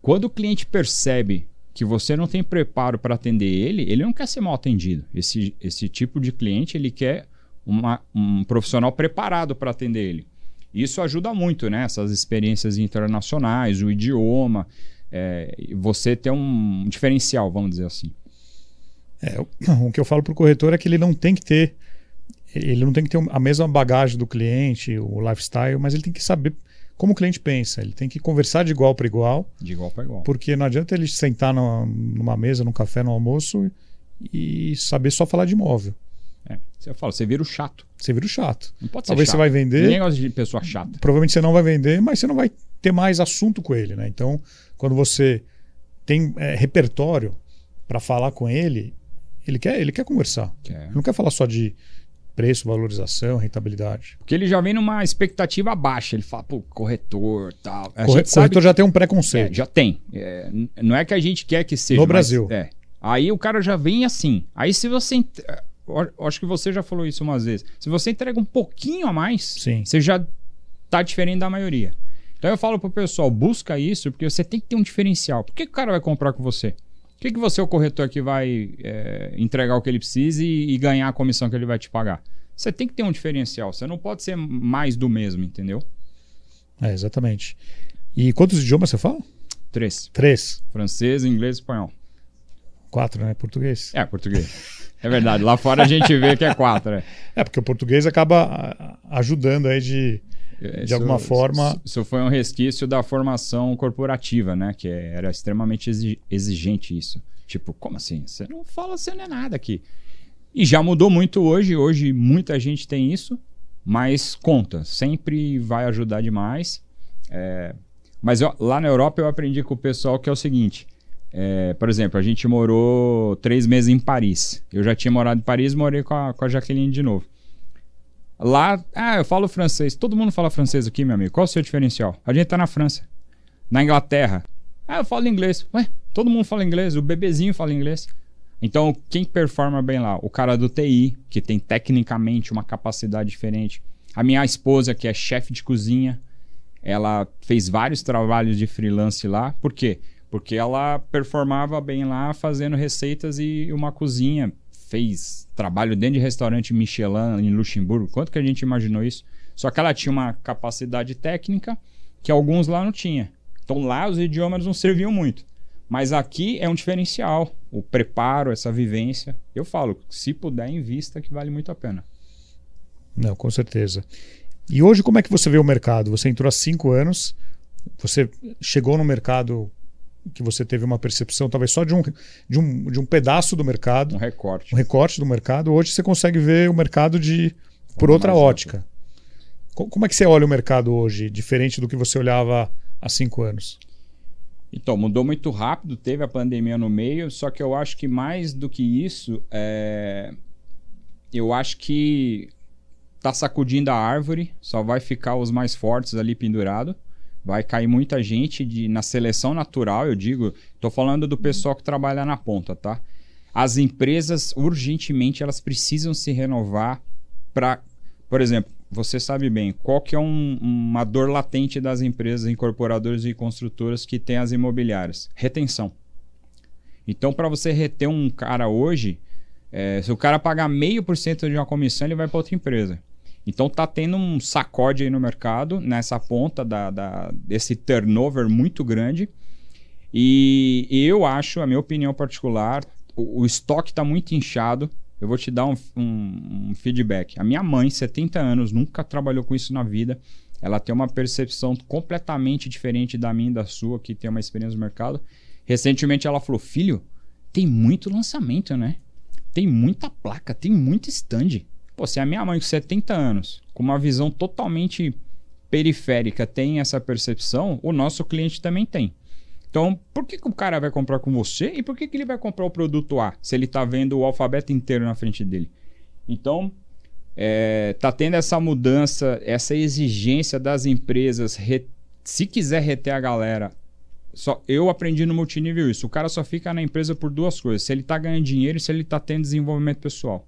Quando o cliente percebe que você não tem preparo para atender ele, ele não quer ser mal atendido. Esse, esse tipo de cliente ele quer uma, um profissional preparado para atender ele. Isso ajuda muito, né? Essas experiências internacionais, o idioma, é, você ter um diferencial, vamos dizer assim. É, o que eu falo para o corretor é que ele não tem que ter ele não tem que ter a mesma bagagem do cliente, o lifestyle, mas ele tem que saber como o cliente pensa. Ele tem que conversar de igual para igual. De igual para igual. Porque não adianta ele sentar numa, numa mesa, num café, no almoço e saber só falar de imóvel. É, você fala, você vira o chato. Você vira o chato. Não pode ser Talvez chato. você vai vender. Ninguém gosta de pessoa chata. Provavelmente você não vai vender, mas você não vai ter mais assunto com ele, né? Então, quando você tem é, repertório para falar com ele, ele quer, ele quer conversar. Quer. Ele não quer falar só de preço, valorização, rentabilidade. Porque ele já vem numa expectativa baixa. Ele fala, pô, corretor tal. A Corre- corretor já tem um É, preconceito. já tem. É, não é que a gente quer que seja. No mas- Brasil. É. Aí o cara já vem assim. Aí se você. é, Acho que você já falou isso umas vezes. Se você entrega um pouquinho a mais, Sim. você já tá diferente da maioria. Então eu falo pro pessoal, busca isso, porque você tem que ter um diferencial. Por que, que o cara vai comprar com você? Por que, que você é o corretor que vai é, entregar o que ele precisa e, e ganhar a comissão que ele vai te pagar? Você tem que ter um diferencial. Você não pode ser mais do mesmo, entendeu? É, exatamente. E quantos idiomas você fala? Três. Três. Francês, inglês e espanhol. Quatro, né? Português. É, português. É verdade. Lá fora a gente vê que é quatro. É. É, porque o português acaba ah, ajudando aí de. De alguma forma- Isso, isso foi um resquício da formação corporativa, né? Que era extremamente exi- exigente isso. Tipo, como assim? Você não fala, você não é nada aqui. E já mudou muito hoje. Hoje muita gente tem isso, mas conta. Sempre vai ajudar demais. É, Mas eu- lá na Europa eu aprendi com o pessoal que é o seguinte. é, por exemplo, a gente morou três meses em Paris. Eu já tinha morado em Paris, morei com a, com a Jaqueline de novo. Lá, ah, eu falo francês. Todo mundo fala francês aqui, meu amigo. Qual o seu diferencial? A gente tá na França. Na Inglaterra. Ah, eu falo inglês. Ué, todo mundo fala inglês. O bebezinho fala inglês. Então, quem performa bem lá? O cara do TI, que tem tecnicamente uma capacidade diferente. A minha esposa, que é chefe de cozinha, ela fez vários trabalhos de freelance lá. Por quê? Porque ela performava bem lá fazendo receitas e uma cozinha. Fez trabalho dentro de restaurante Michelin em Luxemburgo. Quanto que a gente imaginou isso? Só que ela tinha uma capacidade técnica que alguns lá não tinha. Então lá os idiomas não serviam muito. Mas aqui é um diferencial. O preparo, essa vivência. Eu falo, se puder, invista que vale muito a pena. Não, com certeza. E hoje, como é que você vê o mercado? Você entrou há cinco anos, você chegou no mercado que você teve uma percepção, talvez só de um, de um, de um pedaço do mercado, Um recorte. um recorte do mercado. Hoje você consegue ver o mercado de por outra ótica. Co- Como é que você olha o mercado hoje, diferente do que você olhava há cinco anos? Então, mudou muito rápido, teve a pandemia no meio, só que eu acho que mais do que isso, é... eu acho que tá sacudindo a árvore, só vai ficar os mais fortes ali pendurado. Vai cair muita gente de, na seleção natural, eu digo. Tô falando do pessoal que trabalha na ponta, tá? As empresas, urgentemente, elas precisam se renovar para... Por exemplo, você sabe bem, qual que é um- uma dor latente das empresas incorporadoras e construtoras que têm as imobiliárias? Retenção. Então, para você reter um cara hoje, é, se o cara pagar meio por cento de uma comissão, ele vai para outra empresa. Então tá tendo um sacode aí no mercado, nessa ponta da, da- desse turnover muito grande. E eu acho, a minha opinião particular, o, o estoque está muito inchado. Eu vou te dar um, um- um feedback. A minha mãe, 70 anos, nunca trabalhou com isso na vida. Ela tem uma percepção completamente diferente da minha e da sua, que tem uma experiência no mercado. Recentemente ela falou: Filho, tem muito lançamento, né? Tem muita placa, tem muito stand. Pô, se a minha mãe com 70 anos, com uma visão totalmente periférica, tem essa percepção, o nosso cliente também tem. Então, por que, que o cara vai comprar com você e por que, que ele vai comprar o produto A se ele está vendo o alfabeto inteiro na frente dele? Então, é, tá tendo essa mudança, essa exigência das empresas re- se quiser reter a galera, só eu aprendi no multinível isso. O cara só fica na empresa por duas coisas: se ele tá ganhando dinheiro e se ele tá tendo desenvolvimento pessoal.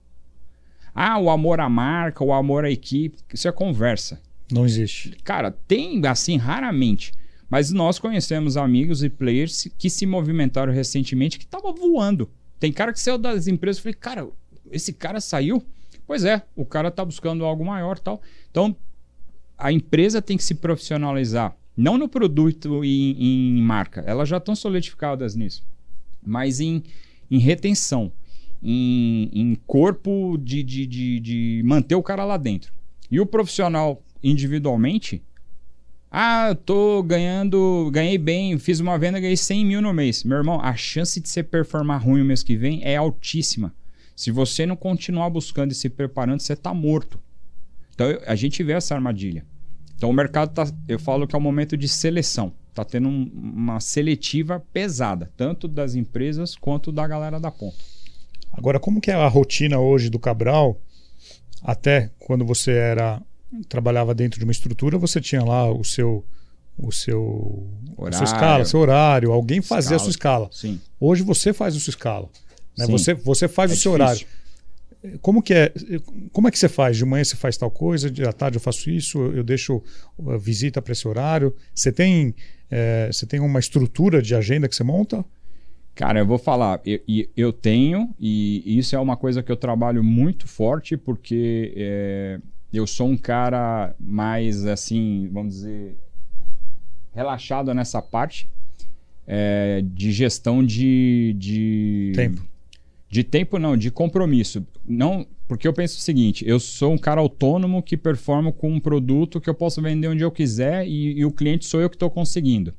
Ah, o amor à marca, o amor à equipe, isso é conversa. Não existe. Cara, tem assim raramente. Mas nós conhecemos amigos e players que se movimentaram recentemente que tava voando. Tem cara que saiu das empresas e falei, cara, esse cara saiu? Pois é, o cara tá buscando algo maior tal. Então, a empresa tem que se profissionalizar. Não no produto e em marca. Elas já estão solidificadas nisso. Mas em, em retenção. Em, em corpo de, de, de, de manter o cara lá dentro. E o profissional individualmente, ah, eu tô ganhando, ganhei bem, fiz uma venda, ganhei 100 mil no mês. Meu irmão, a chance de você performar ruim o mês que vem é altíssima. Se você não continuar buscando e se preparando, você tá morto. Então a gente vê essa armadilha. Então o mercado tá, eu falo que é um momento de seleção. Tá tendo um, uma seletiva pesada, tanto das empresas quanto da galera da ponta. Agora, como que é a rotina hoje do Cabral? Até quando você era trabalhava dentro de uma estrutura, você tinha lá o seu o seu a sua escala, seu horário, alguém fazia escala. a sua escala. Sim. Hoje você faz a sua escala. Né? Você, você faz é o seu difícil. horário. Como que é? Como é que você faz? De manhã você faz tal coisa, de à tarde eu faço isso, eu deixo uh, visita para esse horário. Você tem, é, você tem uma estrutura de agenda que você monta? Cara, eu vou falar, eu, eu tenho, e isso é uma coisa que eu trabalho muito forte, porque é, eu sou um cara mais assim, vamos dizer, relaxado nessa parte é, de gestão de, de. Tempo. De tempo, não, de compromisso. Não, porque eu penso o seguinte: eu sou um cara autônomo que performa com um produto que eu posso vender onde eu quiser e, e o cliente sou eu que estou conseguindo.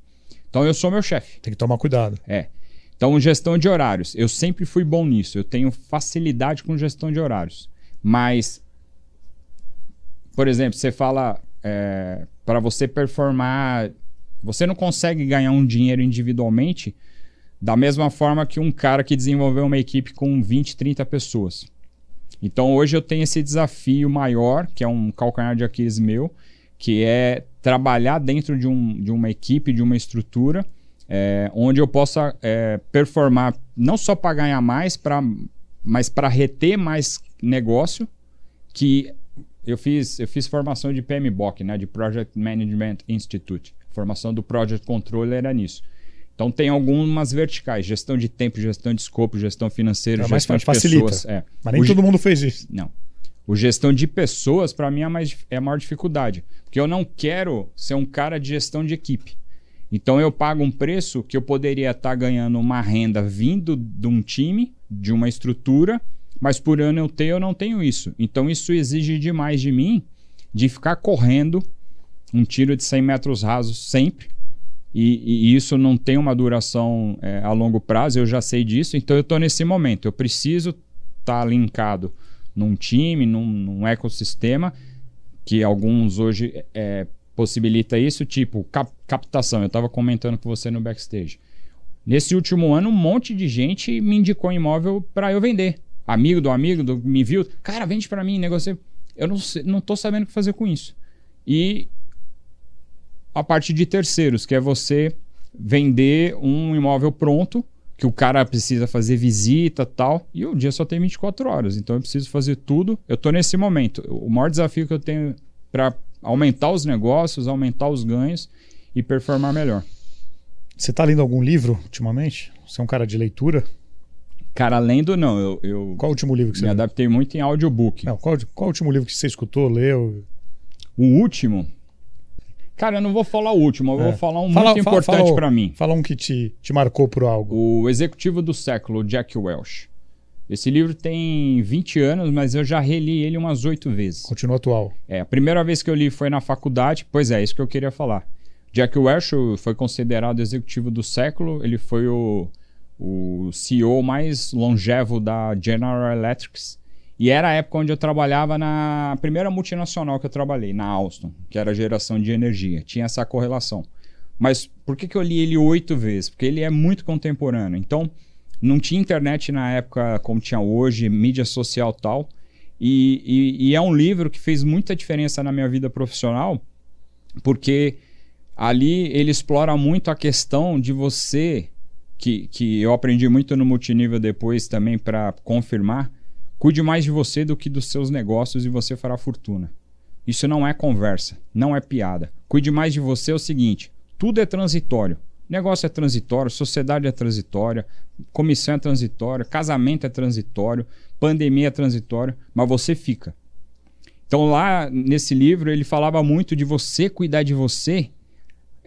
Então eu sou meu chefe. Tem que tomar cuidado. É. Então, gestão de horários. Eu sempre fui bom nisso. Eu tenho facilidade com gestão de horários. Mas por exemplo, você fala é, para você performar, você não consegue ganhar um dinheiro individualmente da mesma forma que um cara que desenvolveu uma equipe com 20, 30 pessoas. Então hoje eu tenho esse desafio maior, que é um calcanhar de Aquiles meu, que é trabalhar dentro de, um, de uma equipe, de uma estrutura, é, onde eu possa é, performar não só para ganhar mais, pra, mas para reter mais negócio, que eu fiz, eu fiz formação de PMBOK, né, de Project Management Institute. Formação do Project Controller era nisso. Então tem algumas verticais: gestão de tempo, gestão de escopo, gestão financeira, é, gestão de facilita. pessoas. É. Mas nem o todo mundo fez isso. Não. O gestão de pessoas, para mim, é, mais, é a maior dificuldade. Porque eu não quero ser um cara de gestão de equipe. Então eu pago um preço que eu poderia estar tá ganhando uma renda vindo de um time, de uma estrutura, mas por ano eu tenho, eu não tenho isso. Então isso exige demais de mim de ficar correndo um tiro de 100 metros rasos sempre. E, e isso não tem uma duração é, a longo prazo, eu já sei disso. Então eu estou nesse momento. Eu preciso estar tá linkado num time, num, num, ecossistema, que alguns hoje é, possibilita isso, tipo cap captação. Eu estava comentando com você no backstage. Nesse último ano, um monte de gente me indicou imóvel para eu vender amigo do amigo do, me viu, cara, vende para mim, negocia. Eu não, sei, não tô sabendo o que fazer com isso. E a parte de terceiros, que é você vender um imóvel pronto, que o cara precisa fazer visita tal, e o dia só tem 24 horas, então eu preciso fazer tudo. Eu tô nesse momento. O maior desafio que eu tenho para aumentar os negócios, aumentar os ganhos e performar melhor. Você está lendo algum livro ultimamente? Você é um cara de leitura? Cara, lendo não. Eu, eu qual o último livro que você Me leu? adaptei muito em audiobook. Não, qual, qual o último livro que você escutou, leu? O último? Cara, eu não vou falar o último, eu é. vou falar um fala, muito fala, importante para mim. Fala um que te, te marcou por algo. O Executivo do Século, Jack Welch. Esse livro tem 20 anos, mas eu já reli ele umas oito vezes. Continua atual. É, a primeira vez que eu li foi na faculdade. Pois é, isso que eu queria falar. Jack Welch foi considerado executivo do século. Ele foi o o CEO mais longevo da General Electric. E era a época onde eu trabalhava na primeira multinacional que eu trabalhei, na Alstom, que era geração de energia. Tinha essa correlação. Mas por que, que eu li ele oito vezes? Porque ele é muito contemporâneo. Então, não tinha internet na época como tinha hoje, mídia social tal. E, e, e é um livro que fez muita diferença na minha vida profissional, porque ali ele explora muito a questão de você, que, que eu aprendi muito no multinível depois também para confirmar, cuide mais de você do que dos seus negócios e você fará fortuna. Isso não é conversa, não é piada. Cuide mais de você é o seguinte: tudo é transitório. Negócio é transitório, sociedade é transitória, comissão é transitória, casamento é transitório, pandemia é transitória, mas você fica. Então lá nesse livro ele falava muito de você cuidar de você,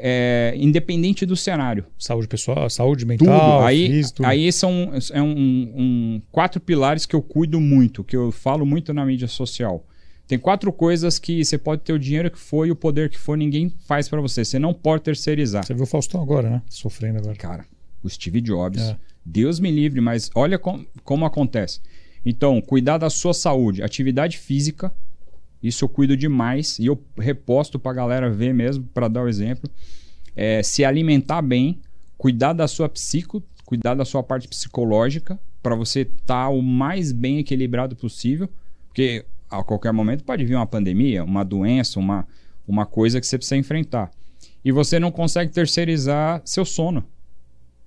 é, independente do cenário. Saúde pessoal, saúde mental, tudo. Aí, físico. aí são é um, um, quatro pilares que eu cuido muito, que eu falo muito na mídia social. Tem quatro coisas que você pode ter o dinheiro que for e o poder que for, ninguém faz para você. Você não pode terceirizar. Você viu o Faustão agora, né? Sofrendo agora. Cara, o Steve Jobs, é. Deus me livre, mas olha com, como acontece. Então, cuidar da sua saúde, atividade física, isso eu cuido demais e eu reposto para a galera ver mesmo, para dar o exemplo. É, se alimentar bem, cuidar da sua psico, cuidar da sua parte psicológica, para você estar tá o mais bem equilibrado possível. Porque a qualquer momento pode vir uma pandemia, uma doença, uma, uma coisa que você precisa enfrentar. E você não consegue terceirizar seu sono.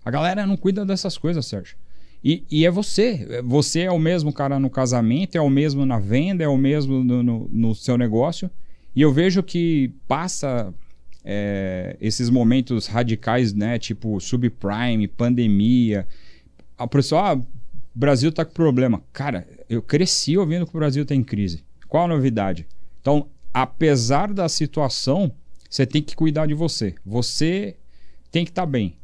A galera não cuida dessas coisas, Sérgio. E, e é você. Você é o mesmo cara no casamento, é o mesmo na venda, é o mesmo no, no, no seu negócio. E eu vejo que passa é, esses momentos radicais, né? Tipo subprime, pandemia. A pessoa, ah, o Brasil está com problema. Cara, eu cresci ouvindo que o Brasil tem crise. Qual a novidade? Então, apesar da situação, você tem que cuidar de você. Você tem que estar tá bem.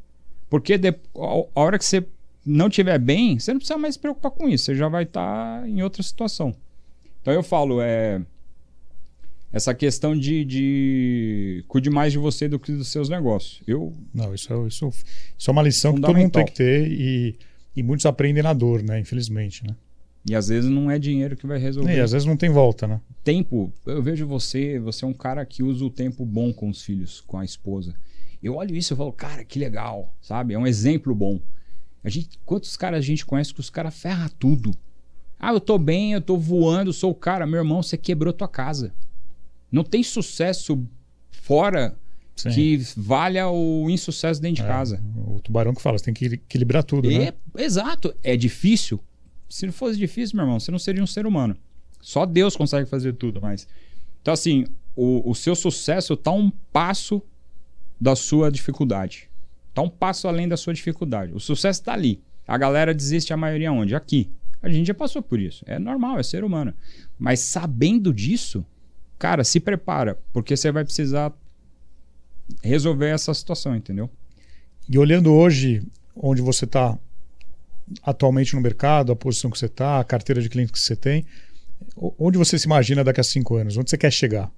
Porque de, a hora que você não estiver bem, você não precisa mais se preocupar com isso. Você já vai estar tá em outra situação. Então eu falo, é essa questão de, de cuide mais de você do que dos seus negócios. Eu não, isso é, isso, isso é uma lição que todo mundo tem que ter e e muitos aprendem na dor, né? Infelizmente, né? E às vezes não é dinheiro que vai resolver. E às vezes não tem volta, né? Tempo. Eu vejo você, você é um cara que usa o tempo bom com os filhos, com a esposa. Eu olho isso e falo, cara, que legal, sabe? É um exemplo bom. A gente, quantos caras a gente conhece que os caras ferram tudo? Ah, eu tô bem, eu tô voando, sou o cara. Meu irmão, você quebrou tua casa. Não tem sucesso fora Sim. que valha o insucesso dentro de é, casa. O tubarão que fala, você tem que equilibrar tudo, é, né? Exato. É difícil. Se não fosse difícil, meu irmão, você não seria um ser humano. Só Deus consegue fazer tudo, mas... Então, assim, o, o seu sucesso está um passo da sua dificuldade. Está um passo além da sua dificuldade. O sucesso está ali. A galera desiste a maioria onde? Aqui. A gente já passou por isso. É normal, é ser humano. Mas sabendo disso, cara, se prepara, porque você vai precisar resolver essa situação, entendeu? E olhando hoje onde você está atualmente no mercado, a posição que você está, a carteira de clientes que você tem, onde você se imagina daqui a cinco anos? Onde você quer chegar?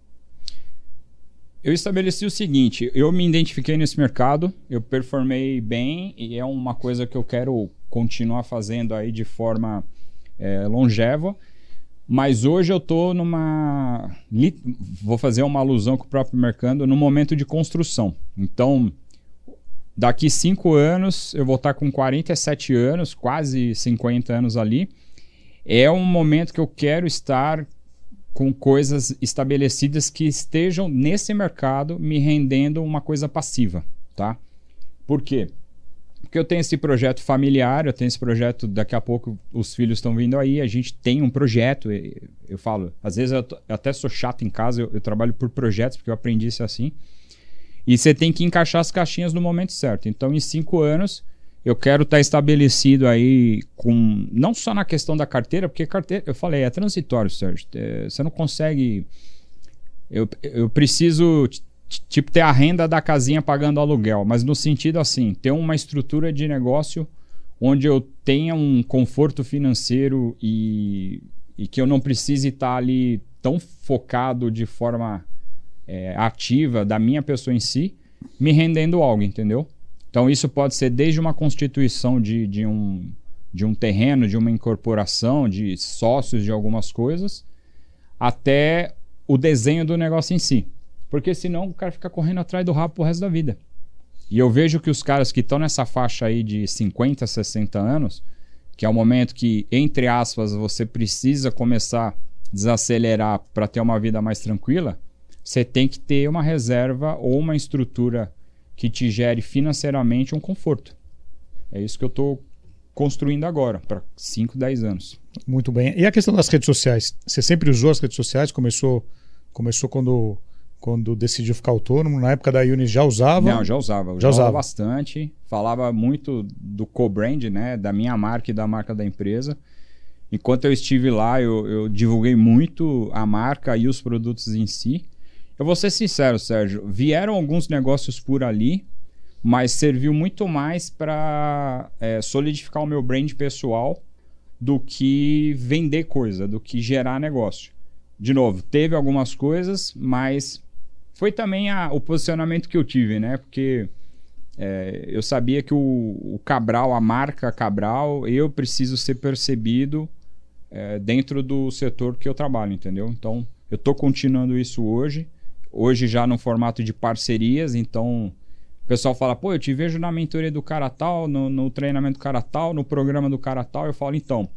Eu estabeleci o seguinte: eu me identifiquei nesse mercado, eu performei bem e é uma coisa que eu quero continuar fazendo aí de forma é, longeva. Mas hoje eu estou numa. Vou fazer uma alusão com o próprio mercado no momento de construção. Então, daqui cinco anos, eu vou estar com 47 anos, quase 50 anos ali. É um momento que eu quero estar com coisas estabelecidas que estejam nesse mercado me rendendo uma coisa passiva, tá? Por quê? Porque eu tenho esse projeto familiar, eu tenho esse projeto, daqui a pouco os filhos estão vindo aí, a gente tem um projeto. Eu falo, às vezes eu, eu até sou chato em casa, eu, eu, trabalho por projetos, porque eu aprendi isso assim. E você tem que encaixar as caixinhas no momento certo. Então, em cinco anos, eu quero estar tá estabelecido aí com. Não só na questão da carteira, porque carteira, eu falei, é transitório, Sérgio. É, você não consegue. Eu, eu preciso tipo ter a renda da casinha pagando aluguel, mas no sentido assim, ter uma estrutura de negócio onde eu tenha um conforto financeiro e, e que eu não precise estar ali tão focado de forma é, ativa da minha pessoa em si, me rendendo algo, entendeu? Então isso pode ser desde uma constituição de, de, um, de um terreno, de uma incorporação, de sócios de algumas coisas, até o desenho do negócio em si. Porque senão o cara fica correndo atrás do rabo pro resto da vida. E eu vejo que os caras que estão nessa faixa aí de 50, 60 anos, que é o momento que, entre aspas, você precisa começar a desacelerar para ter uma vida mais tranquila, você tem que ter uma reserva ou uma estrutura que te gere financeiramente um conforto. É isso que eu estou construindo agora, para 5, 10 anos. Muito bem. E a questão das redes sociais? Você sempre usou as redes sociais? Começou, começou quando, quando decidiu ficar autônomo? Na época da Unis já usava? Não, já usava. já, já usava bastante. Falava muito do co-brand, né? Da minha marca e da marca da empresa. Enquanto eu estive lá, eu, eu divulguei muito a marca e os produtos em si. Eu vou ser sincero, Sérgio. Vieram alguns negócios por ali, mas serviu muito mais para é, solidificar o meu brand pessoal do que vender coisa, do que gerar negócio. De novo, teve algumas coisas, mas foi também a, o posicionamento que eu tive, né? Porque é, eu sabia que o, o, Cabral, a marca Cabral, eu preciso ser percebido é, dentro do setor que eu trabalho, entendeu? Então, eu estou continuando isso hoje. Hoje já no formato de parcerias, então o pessoal fala, pô, eu te vejo na mentoria do cara tal, no, no treinamento do cara tal, no programa do cara tal. Eu falo, então,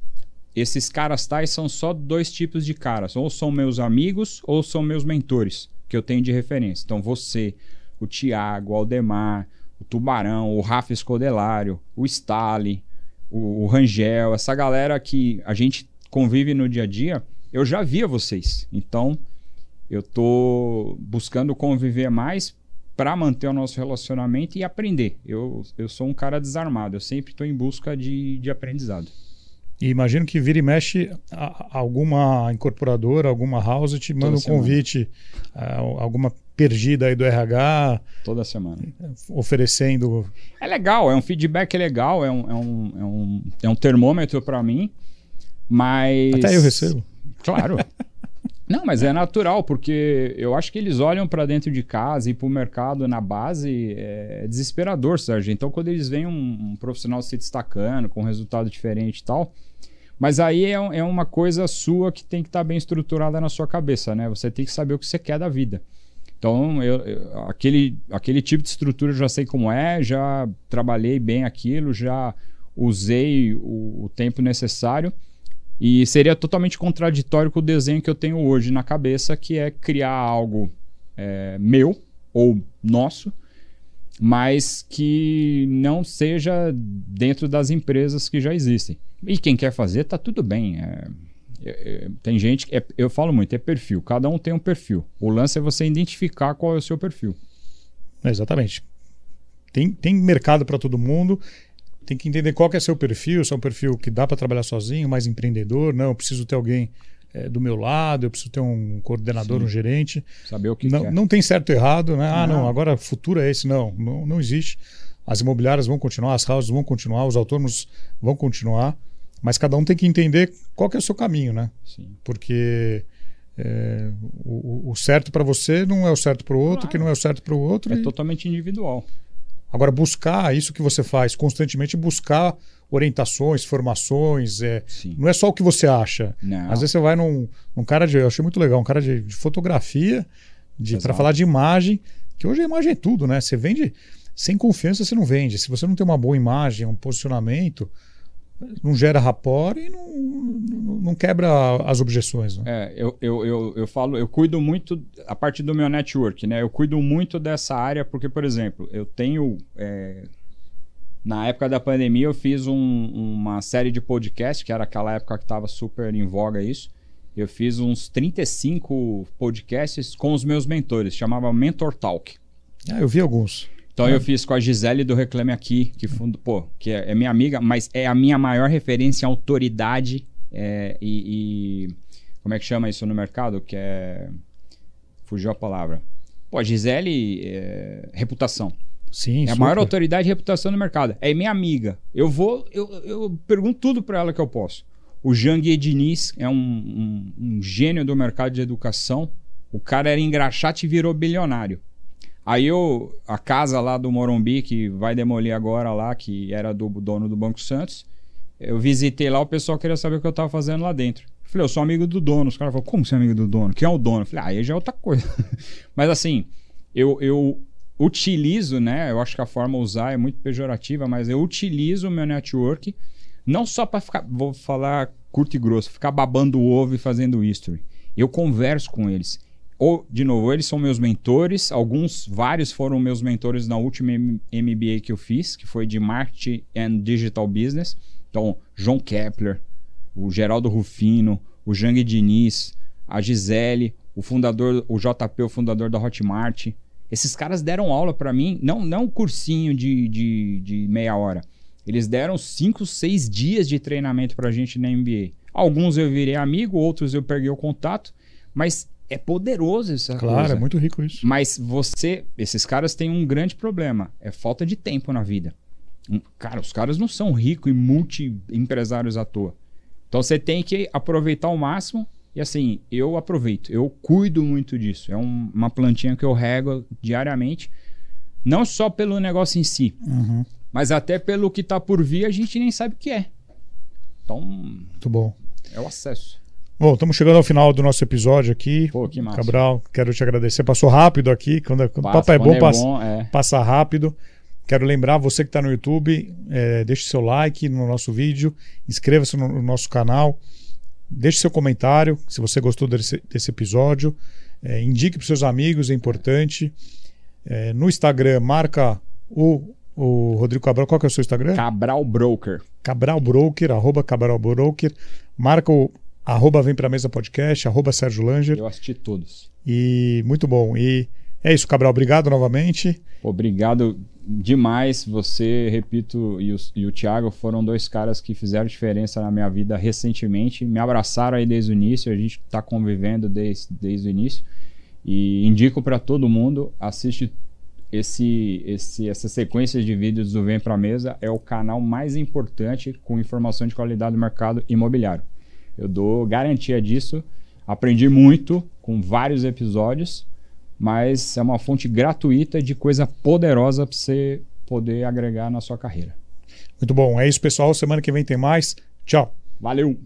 esses caras tais são só dois tipos de caras. Ou são meus amigos ou são meus mentores, que eu tenho de referência. Então, você, o Tiago, o Aldemar, o Tubarão, o Rafa Escodelário, o Stali, o, o Rangel, essa galera que a gente convive no dia a dia, eu já via vocês. Então, eu tô buscando conviver mais para manter o nosso relacionamento e aprender. Eu, eu sou um cara desarmado, eu sempre estou em busca de, de aprendizado. E imagino que vira e mexe alguma incorporadora, alguma house te manda Toda um semana. convite, alguma perdida aí do RH. Toda semana. Oferecendo. É legal, é um feedback legal, é um, é um, é um, é um termômetro para mim, mas. Até eu recebo. Claro. Não, mas é natural, porque eu acho que eles olham para dentro de casa e para o mercado na base é desesperador, Sérgio. Então, quando eles veem um, um profissional se destacando com um resultado diferente e tal. Mas aí é, é uma coisa sua que tem que estar tá bem estruturada na sua cabeça, né? Você tem que saber o que você quer da vida. Então, eu, eu, aquele, aquele tipo de estrutura eu já sei como é, já trabalhei bem aquilo, já usei o, o tempo necessário. E seria totalmente contraditório com o desenho que eu tenho hoje na cabeça, que é criar algo é, meu ou nosso, mas que não seja dentro das empresas que já existem. E quem quer fazer, tá tudo bem. É, é, é tem gente. É, eu falo muito, é perfil. Cada um tem um perfil. O lance é você identificar qual é o seu perfil. Exatamente. Tem, tem mercado para todo mundo tem que entender qual que é seu perfil, se é um perfil que dá para trabalhar sozinho, mais empreendedor, não, eu preciso ter alguém é, do meu lado, eu preciso ter um coordenador, Sim. um gerente. Saber o que não, quer. não tem certo e errado, né? Ah, não, agora futuro é esse. Não, não, não existe. As imobiliárias vão continuar, as houses vão continuar, os autônomos vão continuar, mas cada um tem que entender qual que é o seu caminho, né? Sim. Porque é, o, o, certo para você não é o certo para o outro, claro. que não é o certo para o outro. É e... totalmente individual. Agora, buscar isso que você faz constantemente, buscar orientações, formações. É, não é só o que você acha. Não. Às vezes você vai num, num cara de. Eu achei muito legal, um cara de, de fotografia, de para falar de imagem, que hoje a imagem é tudo, né? Você vende. Sem confiança você não vende. Se você não tem uma boa imagem, um posicionamento, não gera rapport e não, não quebra as objeções. Né? É, eu, eu, eu, eu falo, eu cuido muito a partir do meu network, né? Eu cuido muito dessa área porque, por exemplo, eu tenho. É, na época da pandemia, eu fiz um, uma série de podcasts, que era aquela época que estava super em voga isso. Eu fiz uns 35 podcasts com os meus mentores, chamava Mentor Talk. Ah, eu vi alguns. Então eu fiz com a Gisele do Reclame Aqui, que fundo, pô, que é, é, minha amiga, mas é a minha maior referência em autoridade é, e, e, como é que chama isso no mercado? Que é fugiu a palavra. Pô, a Gisele é, reputação. Sim, é a maior autoridade e reputação no mercado. É minha amiga. Eu vou, eu, eu pergunto tudo para ela que eu posso. O Jang Ednis é um, um, um gênio do mercado de educação. O cara era engraxate e virou bilionário. Aí eu, a casa lá do Morumbi, que vai demolir agora lá, que era do dono do Banco Santos, eu visitei lá, o pessoal queria saber o que eu tava fazendo lá dentro. Eu falei, eu sou amigo do dono. Os caras falaram, como você é amigo do dono? Quem é o dono? Eu falei, ah, aí já é outra coisa. Mas assim, eu, eu utilizo, né? Eu acho que a forma usar é muito pejorativa, mas eu utilizo o meu network não só para ficar, vou falar curto e grosso, ficar babando o ovo e fazendo history. Eu converso com eles ou, de novo, eles são meus mentores. Alguns, vários foram meus mentores na última MBA que eu fiz, que foi de Marketing and Digital Business. Então, João Kepler, o Geraldo Rufino, o Jang Diniz, a Gisele, o fundador, o JP, o fundador da Hotmart. Esses caras deram aula para mim, não, não cursinho de, de, de meia hora. Eles deram cinco, seis dias de treinamento pra gente na MBA. Alguns eu virei amigo, outros eu perdi o contato, mas é poderoso essa claro, coisa. é muito rico isso. Mas você, esses caras têm um grande problema, é falta de tempo na vida. Cara, os caras não são ricos e multi-empresários à toa. Então você tem que aproveitar ao máximo e assim, eu aproveito, eu cuido muito disso. É um, uma plantinha que eu rego diariamente, não só pelo negócio em si, uhum. mas até pelo que está por vir, a gente nem sabe o que é. Então, muito bom. É o acesso. Bom, estamos chegando ao final do nosso episódio aqui. Pô, que massa. Cabral, quero te agradecer. Passou rápido aqui. Quando, quando Passa, o papo é bom, é passa, bom é. passa rápido. Quero lembrar você que está no YouTube, é, deixe seu like no nosso vídeo, inscreva-se no, no, nosso canal, deixe seu comentário se você gostou desse, desse episódio, é, indique para seus amigos, é importante. É, no Instagram, marca o, o Rodrigo Cabral. Qual que é o seu Instagram? Cabral Broker. Cabral Broker, arroba Cabral Broker. Marca o arroba Vem Pra Mesa Podcast, arroba Sérgio Langer. Eu assisti todos. E muito bom. E é isso, Cabral. Obrigado novamente. Obrigado demais. Você, repito, e o, e o Thiago foram dois caras que fizeram diferença na minha vida recentemente. Me abraçaram aí desde o início. A gente está convivendo desde, desde o início. E indico para todo mundo, assiste esse, esse, essa sequência de vídeos do Vem Pra Mesa. É o canal mais importante com informação de qualidade do mercado imobiliário. Eu dou garantia disso. Aprendi muito com vários episódios, mas é uma fonte gratuita de coisa poderosa para você poder agregar na sua carreira. Muito bom. É isso, pessoal. Semana que vem tem mais. Tchau. Valeu!